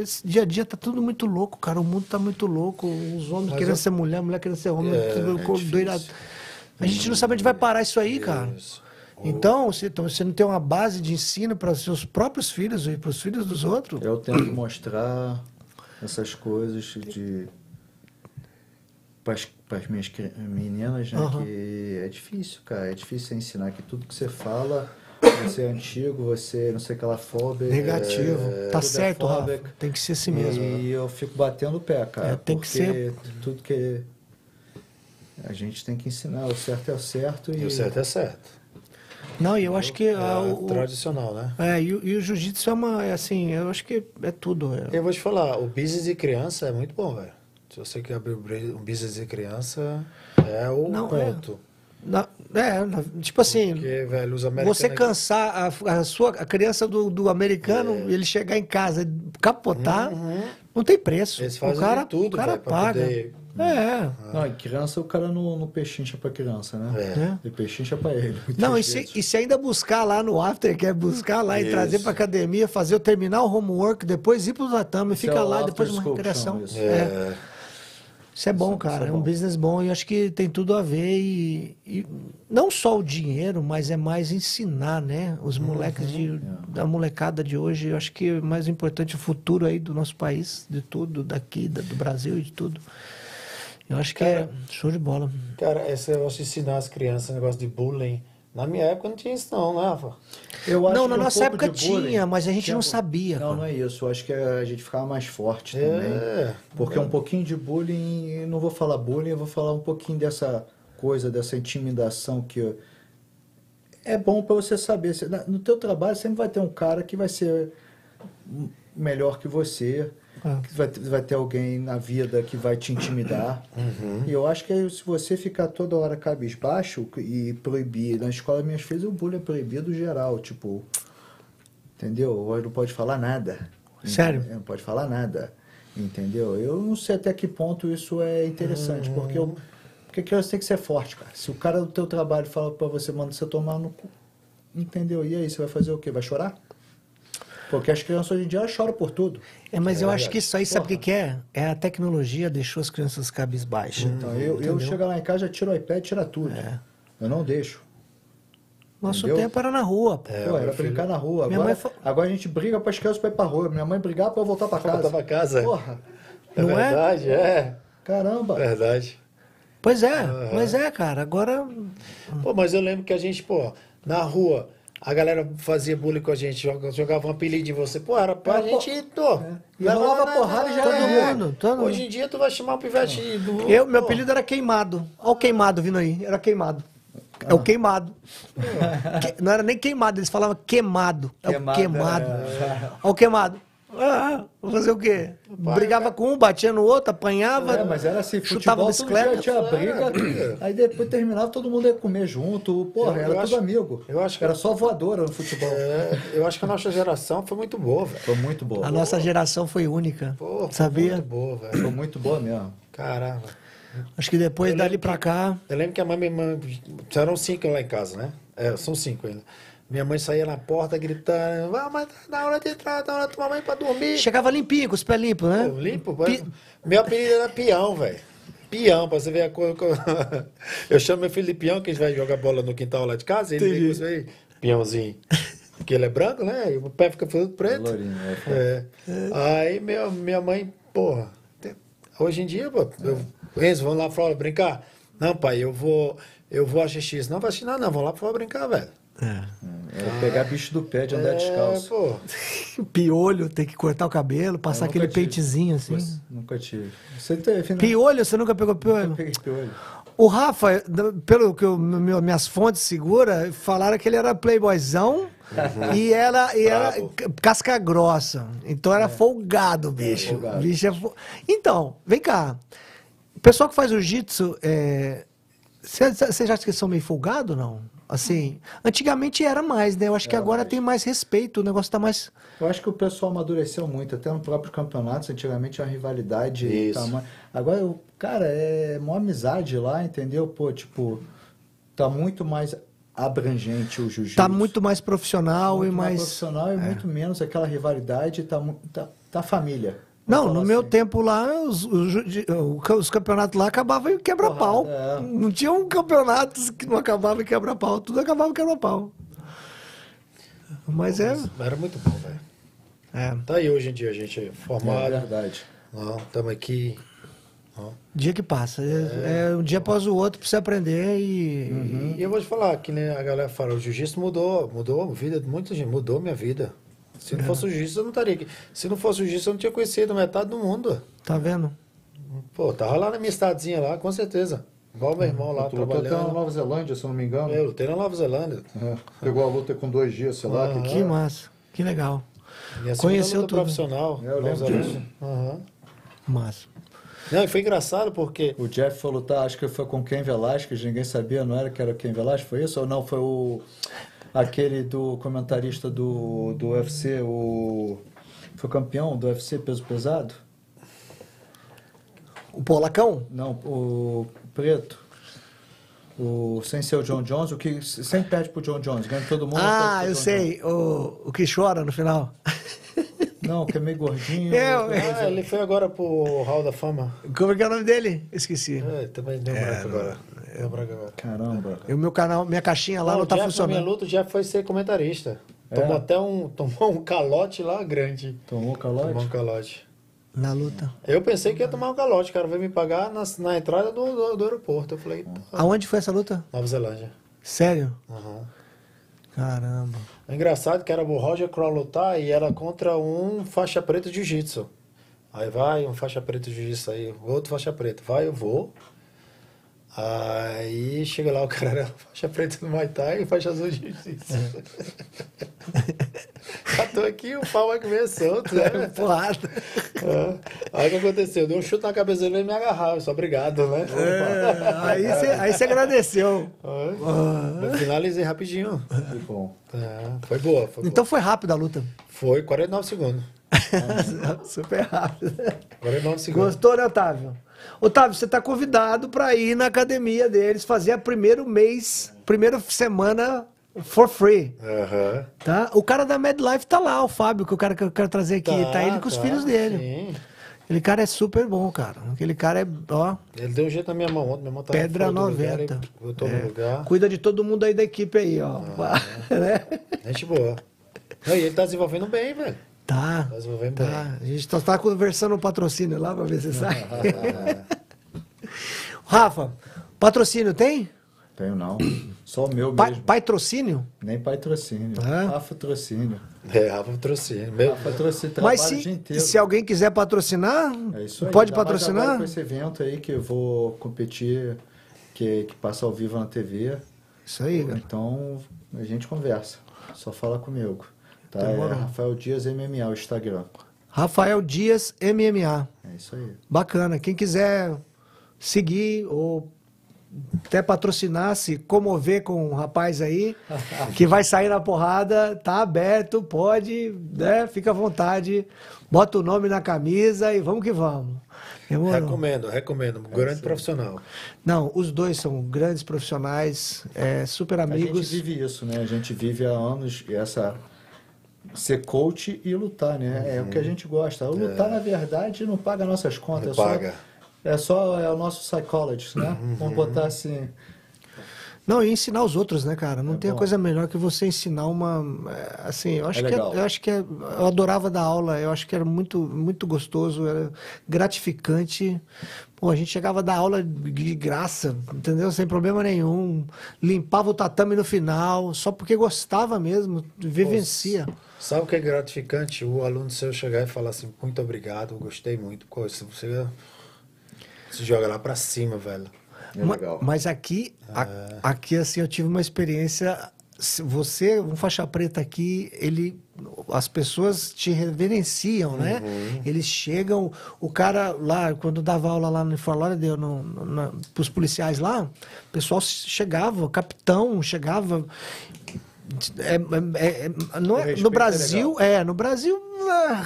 Esse dia a dia tá tudo muito louco, cara. O mundo tá muito louco. Os homens Mas querendo eu- ser mulher, mulher querendo ser homem. É, tudo é doidado. A gente não sabe onde vai parar isso aí, cara. Isso. Então, se então, você não tem uma base de ensino para os seus próprios filhos e para os filhos dos outros, Eu tento mostrar essas coisas de para as minhas meninas, né? Aham. Que é difícil, cara. É difícil ensinar que tudo que você fala, você é antigo, você não sei o que lá fóbico. negativo. tá é certo, Rafa. fóbico. Tem que ser assim mesmo. E eu fico batendo o pé, cara. É, tem que porque ser- tudo que a gente tem que ensinar, o certo é o certo e, E o certo é certo. Não, e eu acho que É o, o- tradicional, né? é, e, o- e o jiu-jitsu é uma, é assim, eu acho que é tudo. é. Eu vou te falar, o business de criança é muito bom, velho. Se você quer abrir um business de criança, é o Não, é. ponto. Na- é, na- tipo assim, Porque, velho. Você cansar a, a sua a criança do, do americano É. e ele chegar em casa e capotar, Uhum. não tem preço. Eles o fazem cara, de tudo, o cara pra paga. poder- É. Não, em criança o cara não, não pechincha pra criança, né? É. É. Ele pechincha pra ele. Não, e se, e se ainda buscar lá no after, quer buscar lá e Isso. trazer pra academia, fazer o terminar o homework, depois ir pro tatame, fica é o lá, depois uma recreação. É. É. Isso é bom, Isso- cara. isso é é, um bom. business bom e acho que tem tudo a ver. E, e não só o dinheiro, mas é mais ensinar, né? Os moleques de, da molecada de hoje. Eu acho que é mais importante o futuro aí do nosso país, de tudo, daqui, da- do Brasil e de tudo. Eu acho que é show de bola. Cara, esse negócio de ensinar as crianças, negócio de bullying. Na minha época não tinha isso não, né, Rafa? Eu acho Não, que na um nossa pouco época bullying tinha, mas a gente tinha não um- sabia, Não, cara. não é isso. Eu acho que a gente ficava mais forte É. também. Porque um pouquinho de bullying, não vou falar bullying, eu vou falar um pouquinho dessa coisa, dessa intimidação que é bom para você saber. No teu trabalho sempre vai ter um cara que vai ser melhor que você, Ah. que vai, ter- vai ter alguém na vida que vai te intimidar. E eu acho que se você ficar toda hora cabisbaixo e proibir, na escola minhas filhas o bullying é proibido geral, tipo, entendeu? Não pode falar nada. Sério? Não pode falar nada, entendeu? Eu não sei até que ponto isso é interessante, porque eu, porque a criança tem que ser forte, cara. Se o cara do teu trabalho fala pra você, manda você tomar no cu, entendeu? E aí, você vai fazer o quê? Vai chorar? Porque as crianças hoje em dia elas choram por tudo. É, mas É eu acho que isso aí, sabe o que, que é? É a tecnologia deixou as crianças cabisbaixas. Então, eu, eu chego lá em casa, já tiro o iPad, tira tudo. É. Eu não deixo. Nosso Entendeu? tempo era na rua, pô. É, Pô, era filho- brincar na rua. Minha Agora, fa- agora a gente briga para as crianças para ir pra rua. Minha mãe brigar para eu voltar para Pra casa. voltar pra casa. Porra, É Não é? verdade, é. caramba. Verdade. Pois é, mas é, cara. Agora. Pô, mas eu lembro que a gente, pô, na rua, a galera fazia bullying com a gente, joga- jogava um apelido em você. Pô, era pra Era, pô, gente, pô. E leva rolava lá, porrada e já Todo era. mundo, todo Hoje mundo. em dia tu vai chamar o pivete do. Eu, meu pô, apelido era Queimado. Olha o Queimado vindo aí. Era Queimado. É o Queimado. Que- não era nem queimado, eles falavam queimado. É o Queimado, queimado. é. Olha o Queimado. Ah, vou fazer o quê? Brigava com um, batia no outro, apanhava. É, mas era assim, chutava bicicleta. dia tinha briga, aí depois terminava, todo mundo ia comer junto, porra, Eu- era eu tudo acho- amigo. eu acho que- Era só voadora no futebol. é, eu acho que a nossa geração foi muito boa, velho. Foi muito boa. A nossa geração foi única. Foi sabia? Muito boa, velho. Foi muito boa mesmo. Caramba. Acho que depois Eu dali pra cá. Eu lembro que a mãe, minha mãe, eram cinco lá em casa, né? É, são cinco ainda. Minha mãe saía na porta gritando, vai, mas tá na hora de entrar, tá na hora de tomar banho pra dormir. Chegava limpinho, com os pés limpos, né? Pô, limpo, Pi- meu apelido era Peão, velho. Peão, pra você ver a coisa. Eu chamo meu filho de Peão, que a gente vai jogar bola no quintal lá de casa, e ele Entendi. vem com isso aí, Peãozinho. Porque ele é branco, né? E o pé fica todo preto. Lourinho, é. É. Aí meu, minha mãe, porra, hoje em dia, pô, eu, Enzo, vamos lá fora brincar? Não, pai, eu vou, eu vou assistir isso. Não vai assistir, não, não, vamos lá fora brincar, velho. Era pegar bicho do pé de andar É, descalço. pô. Piolho, tem que cortar o cabelo, passar nunca aquele tive. pentezinho assim. Nunca tive. Você teve, né? Piolho, você nunca pegou piolho? Peguei piolho. O Rafa, pelo que eu- meu- minhas fontes segura, falaram que ele era playboyzão e era, e era casca grossa. Então era folgado, bicho. folgado. Bicho é fo- Então, vem cá. O pessoal que faz jiu-jitsu, é... você você já acha que eles são meio folgado ou não? Assim, antigamente era mais, né? Eu acho que Era agora mais. tem mais respeito, o negócio tá mais. Eu acho que o pessoal amadureceu muito, até no próprio campeonato, antigamente tinha uma rivalidade e Isso. tamanho. Agora, eu, cara, é uma amizade lá, entendeu? Pô, tipo, tá muito mais abrangente o jiu-jitsu. Tá muito mais profissional Muito e mais. profissional e muito menos aquela rivalidade, tá, tá, tá família. Não, no meu assim. tempo lá, os, os os campeonatos lá acabavam em quebra-pau. É. Não tinha um campeonato que não acabava em quebra-pau. Tudo acabava em quebra-pau. Mas é. Era muito bom, velho. É. Tá aí hoje em dia a gente É formado. verdade. Estamos aqui. ó. Dia que passa. É, é um dia após o outro pra você aprender e. E eu vou te falar, que nem a galera fala, o jiu-jitsu mudou, mudou a vida de muita gente, mudou minha vida. Se É. não fosse o jiu-jitsu, eu não estaria aqui. Se não fosse o jiu-jitsu, eu não tinha conhecido metade do mundo. Tá vendo? Pô, tava lá na minha estadezinha lá, com certeza. Igual meu irmão lá Tu lutou até na trabalhando. Nova Zelândia, se eu não me engano. Eu lutei na Nova Zelândia. É, Pegou a luta com dois dias, sei lá. Aham. que- Que massa. Que legal. Conheceu luta tudo. profissional. É, eu Nova lembro Zelândia. disso. Aham. Massa. Não, e foi engraçado porque O Jeff foi lutar, acho que foi com Ken Velasquez, ninguém sabia, não era que era Ken Velasquez, foi isso? Ou não, foi o aquele do comentarista do, do UFC, o foi campeão do UFC peso pesado? O Polacão? Não, o preto. O sem ser o John Jones, o que sempre perde pro John Jones, ganha todo mundo. Ah, eu John sei. O, o que chora no final. Não, que é meio gordinho. É, é. ah, ele foi agora pro Hall da Fama. Como é que é o nome dele? Esqueci. É, também deu branco agora. Deu branco agora. Caramba. E o meu canal, minha caixinha lá Não, não, o tá Jeff, funcionando. luta, o Jeff foi ser comentarista. É? Tomou até um, tomou um calote lá grande. Tomou Tomou um calote? calote. Na luta. Eu pensei que ia tomar um calote, o cara veio me pagar na, na entrada do, do, do aeroporto. Eu falei, pô, Aonde foi essa luta? Nova Zelândia. Sério? Aham. Caramba. É engraçado que era o Roger Crow lutar e era contra um faixa preta de jiu-jitsu. Aí vai, um faixa preta de jiu-jitsu aí, outro faixa preta. Vai, eu vou. Aí chega lá, o cara era faixa preta no Muay Thai e faixa azul de jiu-jitsu. Já tô aqui, o pau vai comer solto, né? Porrada. É. Aí o que aconteceu? Deu um chute na cabeça dele e me agarrava. Eu só obrigado, né? É, aí você aí você agradeceu. Eu finalizei rapidinho. Que bom. É, foi boa, foi Então boa. foi rápido a luta. Foi 49 segundos. Super rápido. 49 segundos. Gostou, né, Otávio? Otávio, você está convidado para ir na academia deles, fazer a primeiro mês, primeira semana for free. Aham. Tá? O cara da Mad Life tá lá, o Fábio, que o cara que eu quero trazer aqui. Tá, ele com os tá, filhos dele. Sim. Aquele cara é super bom, cara. Aquele cara é, ó, Ele deu um jeito na minha mão ontem, minha mão tava pedra fora do lugar, 90. ele botou É. lugar. Cuida de todo mundo aí da equipe aí, ó. né? Gente boa. E ele tá desenvolvendo bem, velho. Tá. Tá desenvolvendo Tá. A gente só tá conversando o patrocínio lá pra ver se sai. Rafa, patrocínio tem? Tenho não. Só o meu Pai, mesmo. patrocínio? Nem patrocínio. Ah. Patrocínio. bem. É, Rafa patrocínio. Meu, Ah, patrocínio Mas se, se alguém quiser patrocinar, É isso aí. pode mais patrocinar? Com esse evento aí que eu vou competir, que, que passa ao vivo na TV. Isso aí, cara. Então a gente conversa. Só fala comigo. Tá? É. Rafael Dias MMA, o Instagram. Rafael Dias MMA. É isso aí. Bacana. Quem quiser seguir ou até patrocinar, se comover com o rapaz aí, que vai sair na porrada, tá aberto, pode, né? Fica à vontade, bota o nome na camisa e vamos que vamos. Demorou? recomendo, recomendo. Grande profissional. Não, os dois são grandes profissionais, é, super A amigos. gente vive isso, né? A gente vive há anos essa ser coach e lutar, né? É o que a gente gosta. O lutar, na verdade, não paga nossas contas. Não é paga. Só, é só é o nosso psychologist, né? Vamos botar assim. Não, e ensinar os outros, né, cara? Não É tem bom. coisa melhor que você ensinar uma. é, Assim, eu acho É que é- legal. eu acho que é- eu adorava dar aula. Eu acho que era muito, muito gostoso, era gratificante. Pô, a gente chegava a dar aula de graça, entendeu? Sem problema nenhum. Limpava o tatame no final, só porque gostava mesmo, vivencia. Sabe o que é gratificante? O aluno seu chegar e falar assim, muito obrigado, gostei muito. Isso você se joga lá pra cima, velho. É Ma- legal. Mas aqui, a- aqui assim, eu tive uma experiência. se Você, um faixa preta aqui, ele, as pessoas te reverenciam, né? Eles chegam, o cara lá, quando dava aula lá no Fort Lauderdale, no, no, para os policiais lá, o pessoal chegava, o capitão chegava. É, é- é- no, O respeito no é Brasil, é, no Brasil, ah,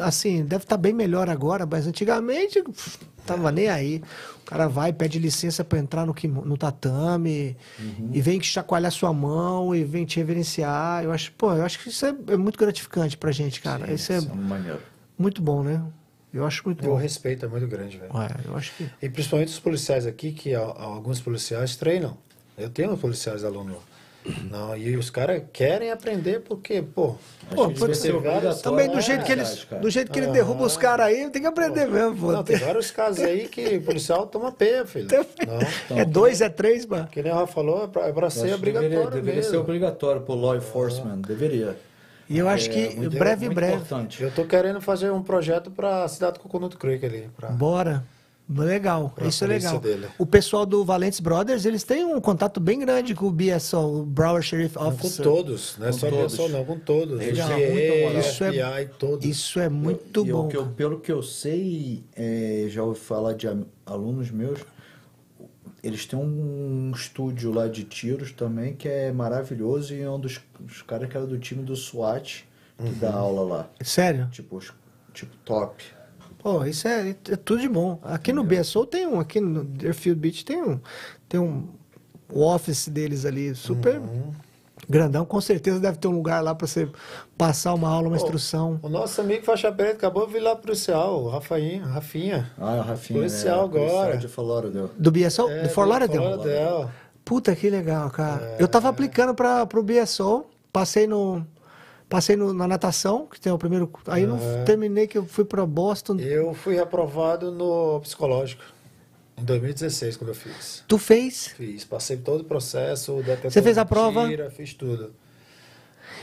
assim, deve estar bem melhor agora, mas antigamente pff, tava nem aí. O cara vai, pede licença para entrar no, no tatame Uhum. e vem chacoalhar sua mão e vem te reverenciar. Eu acho, pô, eu acho que isso é, é muito gratificante pra gente, cara. isso é Isso é maneiro. muito bom, né? Eu acho muito O bom. respeito é muito grande, velho. É, eu acho que. E principalmente os policiais aqui, que alguns policiais treinam. Eu tenho policiais aluno. Não, e os caras querem aprender porque, pô, Pô, que pode ser Também do né, jeito que verdade, eles, cara. do jeito que ele derruba os caras aí, tem que aprender mesmo, pô. não, tem vários casos aí que o policial toma peia, filho. Não. é dois, é três, mano. Que nem o Rafa falou, é pra, é pra ser que obrigatório deveria, deveria ser obrigatório pro law enforcement. Deveria. E eu acho É que muito- breve, muito breve. importante. Eu tô querendo fazer um projeto pra cidade do Coconut Creek ali. Pra... Bora. Legal, Pra isso é legal. dele. O pessoal do Valentes Brothers, eles têm um contato bem grande com o BSO, o Broward Sheriff Com Officer. todos, não é Com só todos. só não, com todos. Muita moral. Isso é- FBI, todos. Isso é muito E o bom. eu- pelo que eu sei, é, já ouvi falar de alunos meus, eles têm um estúdio lá de tiros também que é maravilhoso e é um dos, dos caras que era do time do SWAT que Uhum. dá aula lá. Sério? Tipo, tipo top. Pô, isso é, é tudo de bom. Aqui no BSO tem um, aqui no Deerfield Beach tem um, tem um o office deles ali, super Uhum. grandão. Com certeza deve ter um lugar lá para você passar uma aula, uma instrução. O nosso amigo Faixa Preta acabou de vir lá policial, o Rafainha, Rafinha. Ah, o Rafinha. Policial é, agora. Policial de Florida. Do BSO? É, do Fort Lauderdale? Fort Lauderdale. Puta que legal, cara. É. Eu tava aplicando para pro BSO, passei no passei no- na natação, que tem o primeiro, aí não terminei que eu fui para Boston. Eu fui reprovado no psicológico em 2016, quando eu fiz. Tu fez? Fiz, passei todo o processo, Você fez a prova? mentira, fiz tudo.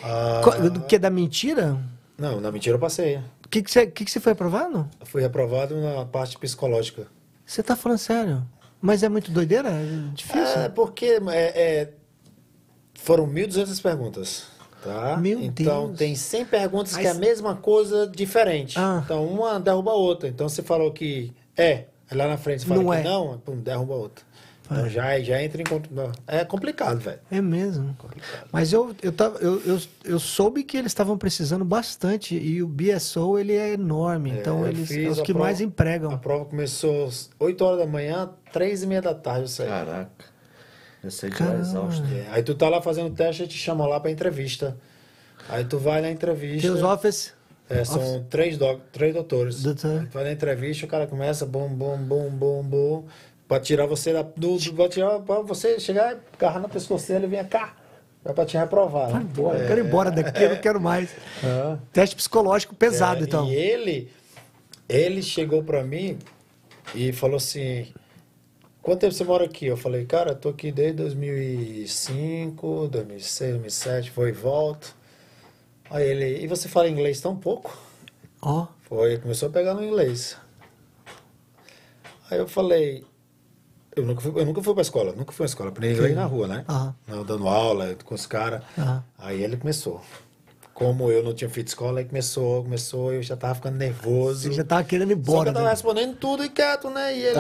Ah, Do que da mentira? Não, na mentira eu passei. O que que você que que você foi aprovado? Eu fui reprovado na parte psicológica. Você tá falando sério? Mas é muito doideira? É difícil? É, porque é, é, foram 1.200 perguntas. Tá? Meu então Deus. tem 100 perguntas que Mas- é a mesma coisa diferente. Ah. Então uma derruba a outra. Então você falou que é, aí lá na frente você fala Não que é. não, pum, derruba a outra. Então já, já entra em. É complicado, velho. É mesmo. Mas eu, eu, tava, eu, eu, eu soube que eles estavam precisando bastante e o BSO ele é enorme, então eu eles é os a que prova- mais A empregam. prova começou às 8 horas da manhã, 3 e meia da tarde eu saí. Caraca. Eu de lá exausto. É, Aí tu tá lá fazendo teste e te chamam lá pra entrevista. Aí tu vai na entrevista. Tem os office. É, são três, doc, três doutores. Doutor. Aí tu vai na entrevista, o cara começa bum, bum, bum, bum, bum, pra tirar você da, do, do pra, tirar, pra você chegar, agarrar na pescoceira e vir cá. É pra te reprovar. Vai né? embora, eu quero ir embora daqui, eu não quero mais. Ah. Teste psicológico pesado, É, então. E ele, ele chegou pra mim e falou assim: Quanto tempo você mora aqui? Eu falei, cara, tô aqui desde 2005, 2006, 2007, vou e volto. Aí ele, e você fala inglês tão pouco? Ó, Foi, começou a pegar no inglês. Aí eu falei, eu nunca fui, eu nunca fui pra escola, nunca fui pra escola, aprendi inglês na rua, né? Não, dando aula com os caras. Aham. Aí ele começou. Como eu não tinha feito escola, aí começou, começou, eu já tava ficando nervoso. você já tava querendo ir Só que embora. eu tava né? respondendo tudo e quieto, né? E ele.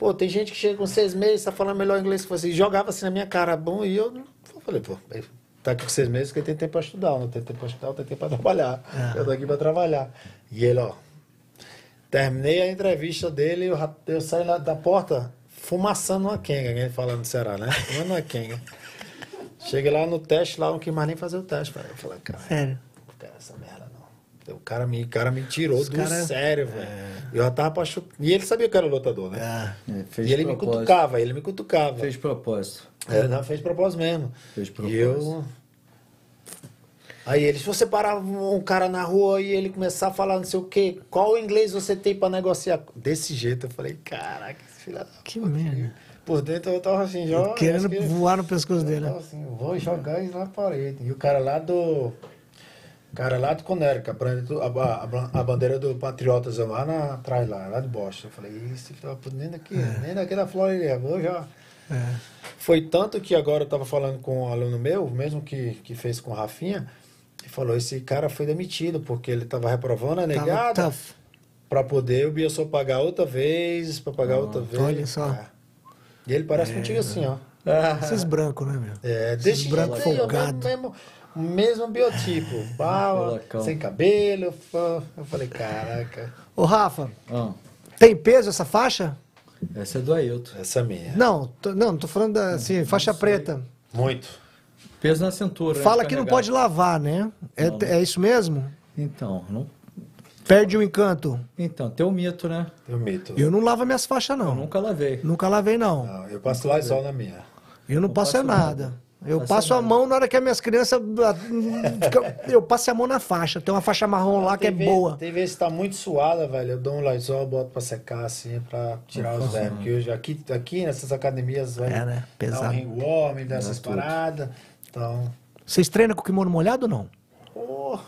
Pô, tem gente que chega com seis meses, tá falando melhor inglês que você. E jogava assim na minha cara, bom, e eu, eu falei, pô, tá aqui com seis meses porque tem tempo pra estudar, não tem tempo pra estudar, tem tempo pra trabalhar. É. Eu tô aqui pra trabalhar. E ele, ó, terminei a entrevista dele, eu, eu saí lá da porta fumaçando uma quenga, né? Falando Ceará, né? Fumando uma quenga. Cheguei lá no teste, lá não quis mais nem fazer o teste. Eu falei, cara, Sério. não quero essa merda, não. O cara me, o cara me tirou Os do cara- sério, velho. Eu já tava apaixonado. E ele sabia que eu era lutador, né? É. É, fez E ele me propósito. cutucava, ele me cutucava. Fez propósito. É, não, fez propósito mesmo. Fez E propósito. eu. Aí ele, se você parar um cara na rua e ele começar a falar não sei o quê, qual inglês você tem pra negociar? Desse jeito, eu falei, caraca, esse filho da Que merda. Por dentro eu tava assim, já. Querendo que- voar no pescoço dele. eu tava assim, vou jogar isso na parede. E o cara lá do. Cara lá do Conérica, a, bandeira do Patriotas lá na, atrás, lá, lá de Boston. Eu falei, puta, nem daqui, nem daqui da Flórida, vou já. É. Foi tanto que agora eu tava falando com um aluno meu, mesmo que, que fez com o Rafinha, e falou, esse cara foi demitido, porque ele tava reprovando a negada pra poder o Biosou pagar outra vez, pra pagar outra vez. olha só. É. E ele parece contigo assim, ó. Esses brancos, né, meu? É, desse branco jeito aí, ó, folgado. mesmo, mesmo, mesmo biotipo. Colocão. sem cabelo. fã. Eu falei, caraca, Ô, Rafa, Ah, tem peso essa faixa? essa é do Ailton. essa é minha. Não, tô, não, tô falando da assim, faixa preta. Muito. Peso na cintura. né, Fala que não pode lavar, né? É, Não. é isso mesmo? Então, não... Perde o encanto. então, tem o mito, né? Eu mito. Eu não lavo minhas faixas, Eu não. nunca lavei. Nunca lavei, não. Não, eu passo lá e sol na minha. Eu não, Não passo, é passo nada. nada. Eu Passo passo a mão na hora que as minhas crianças. ah, Eu passo a mão na faixa. Tem uma faixa marrom lá que é vez- boa. Tem vezes que tá muito suada, velho. Eu dou um Lysol, boto pra secar assim, pra tirar os velhos. Porque hoje aqui, aqui nessas academias, velho. É, né? Dá um Pesado. ringworm, dessas tudo. paradas. Então. Vocês treinam com o kimono molhado ou não? O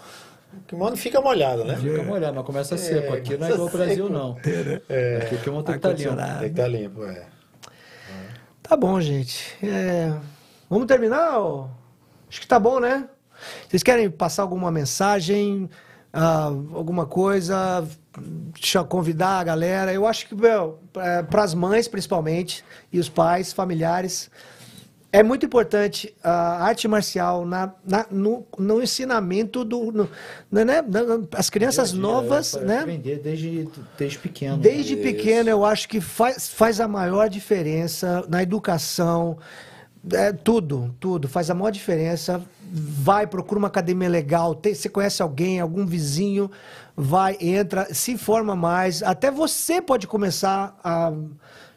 kimono fica molhado, né? Fica molhado, mas começa seco. Aqui não é igual ao Brasil, seco. não. É. Aqui o que tem que tá limpo. Tem que tá limpo, é. Tá bom, gente. É, Vamos terminar? Acho que tá bom, né? Vocês querem passar alguma mensagem, ah, alguma coisa, deixa- convidar a galera? Eu acho que para as mães, principalmente, e os pais, familiares, é muito importante a arte marcial na, na- no, no ensinamento do. No, né, né, as crianças novas, é né? Aprender desde, desde pequeno. Desde Isso. pequeno, eu acho que faz, faz a maior diferença na educação, é, tudo, tudo, faz a maior diferença. Vai, procura uma academia legal, tem, você conhece alguém, algum vizinho, vai, entra, se informa mais. Até você pode começar a,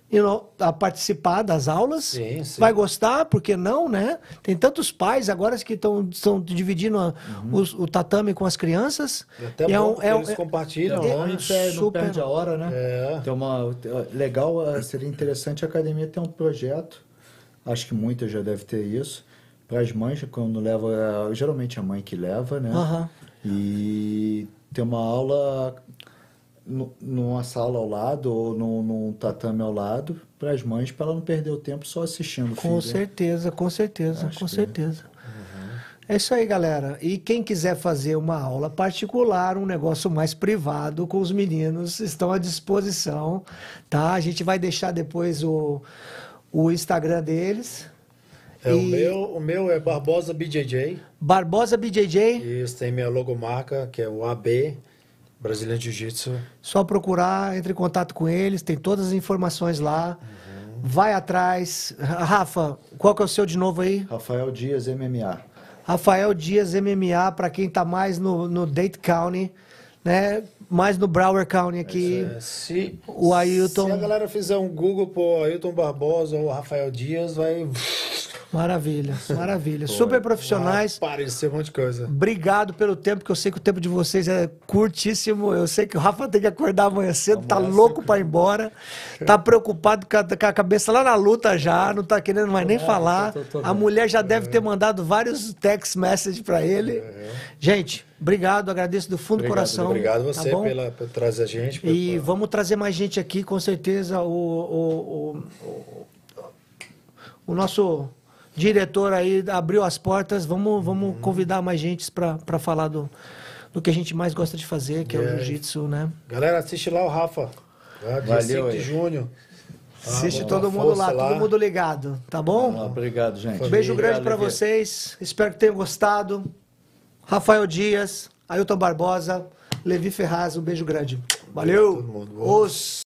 you know, a participar das aulas. Sim, sim. Vai gostar, porque não, né? Tem tantos pais agora que estão dividindo a- os- o tatame com as crianças. E até E é bom, um- porque é um- eles é- compartilham, Não, É, né? não perde, não super- perde a hora, né? É. Tem uma, legal, eh, seria interessante a academia ter um projeto, acho que muitas já deve ter isso, para as mães, quando leva, geralmente é a mãe que leva, né? Aham. E ter uma aula nu- numa sala ao lado ou num, num tatame ao lado para as mães, para ela não perder o tempo só assistindo o Com filho. certeza, com certeza, Acho com que- certeza. É isso aí, galera. E quem quiser fazer uma aula particular, um negócio mais privado com os meninos, estão à disposição, tá? A gente vai deixar depois o, o Instagram deles. É, o, E meu, o meu é Barbosa BJJ. Barbosa BJJ, Isso tem minha logomarca, que é o AB, Brasilian Jiu-Jitsu. só procurar, entre em contato com eles, tem todas as informações lá. vai atrás. Rafa, qual que é o seu de novo aí? Rafael Dias, MMA. Rafael Dias MMA, para quem tá mais no, no Dade County, né? Mais no Broward County aqui. É, se, O Ailton- Se a galera fizer um Google por Ailton Barbosa ou Rafael Dias, vai, Maravilha, maravilha. Super profissionais. vai aparecer um monte de coisa. Obrigado pelo tempo, que eu sei que o tempo de vocês é curtíssimo. Eu sei que o Rafa tem que acordar amanhã cedo, tá Amanhã louco cedo. para ir embora. Tá preocupado com a, com a cabeça lá na luta já, não tá querendo mais nem falar. tô- tô A bem. mulher já deve ter mandado vários text messages para ele. Gente, obrigado, agradeço do fundo do Obrigado, coração. Obrigado tá você bom? pela, por trazer a gente. por- E por- vamos trazer mais gente aqui, com certeza. O, o, o, o- o nosso diretor aí abriu as portas. Vamos, vamos convidar mais gente para falar do, do que a gente mais gosta de fazer, que é o É. jiu-jitsu, né? Galera, assiste lá o Rafa. Tá? Valeu 5 de junho. Assiste bom. todo mundo lá, lá. todo mundo ligado, tá bom? Ah, obrigado, gente. Beijo grande para vocês. Espero que tenham gostado. Rafael Dias, Ailton Barbosa, Levi Ferraz, um beijo grande. Valeu. todo mundo. Os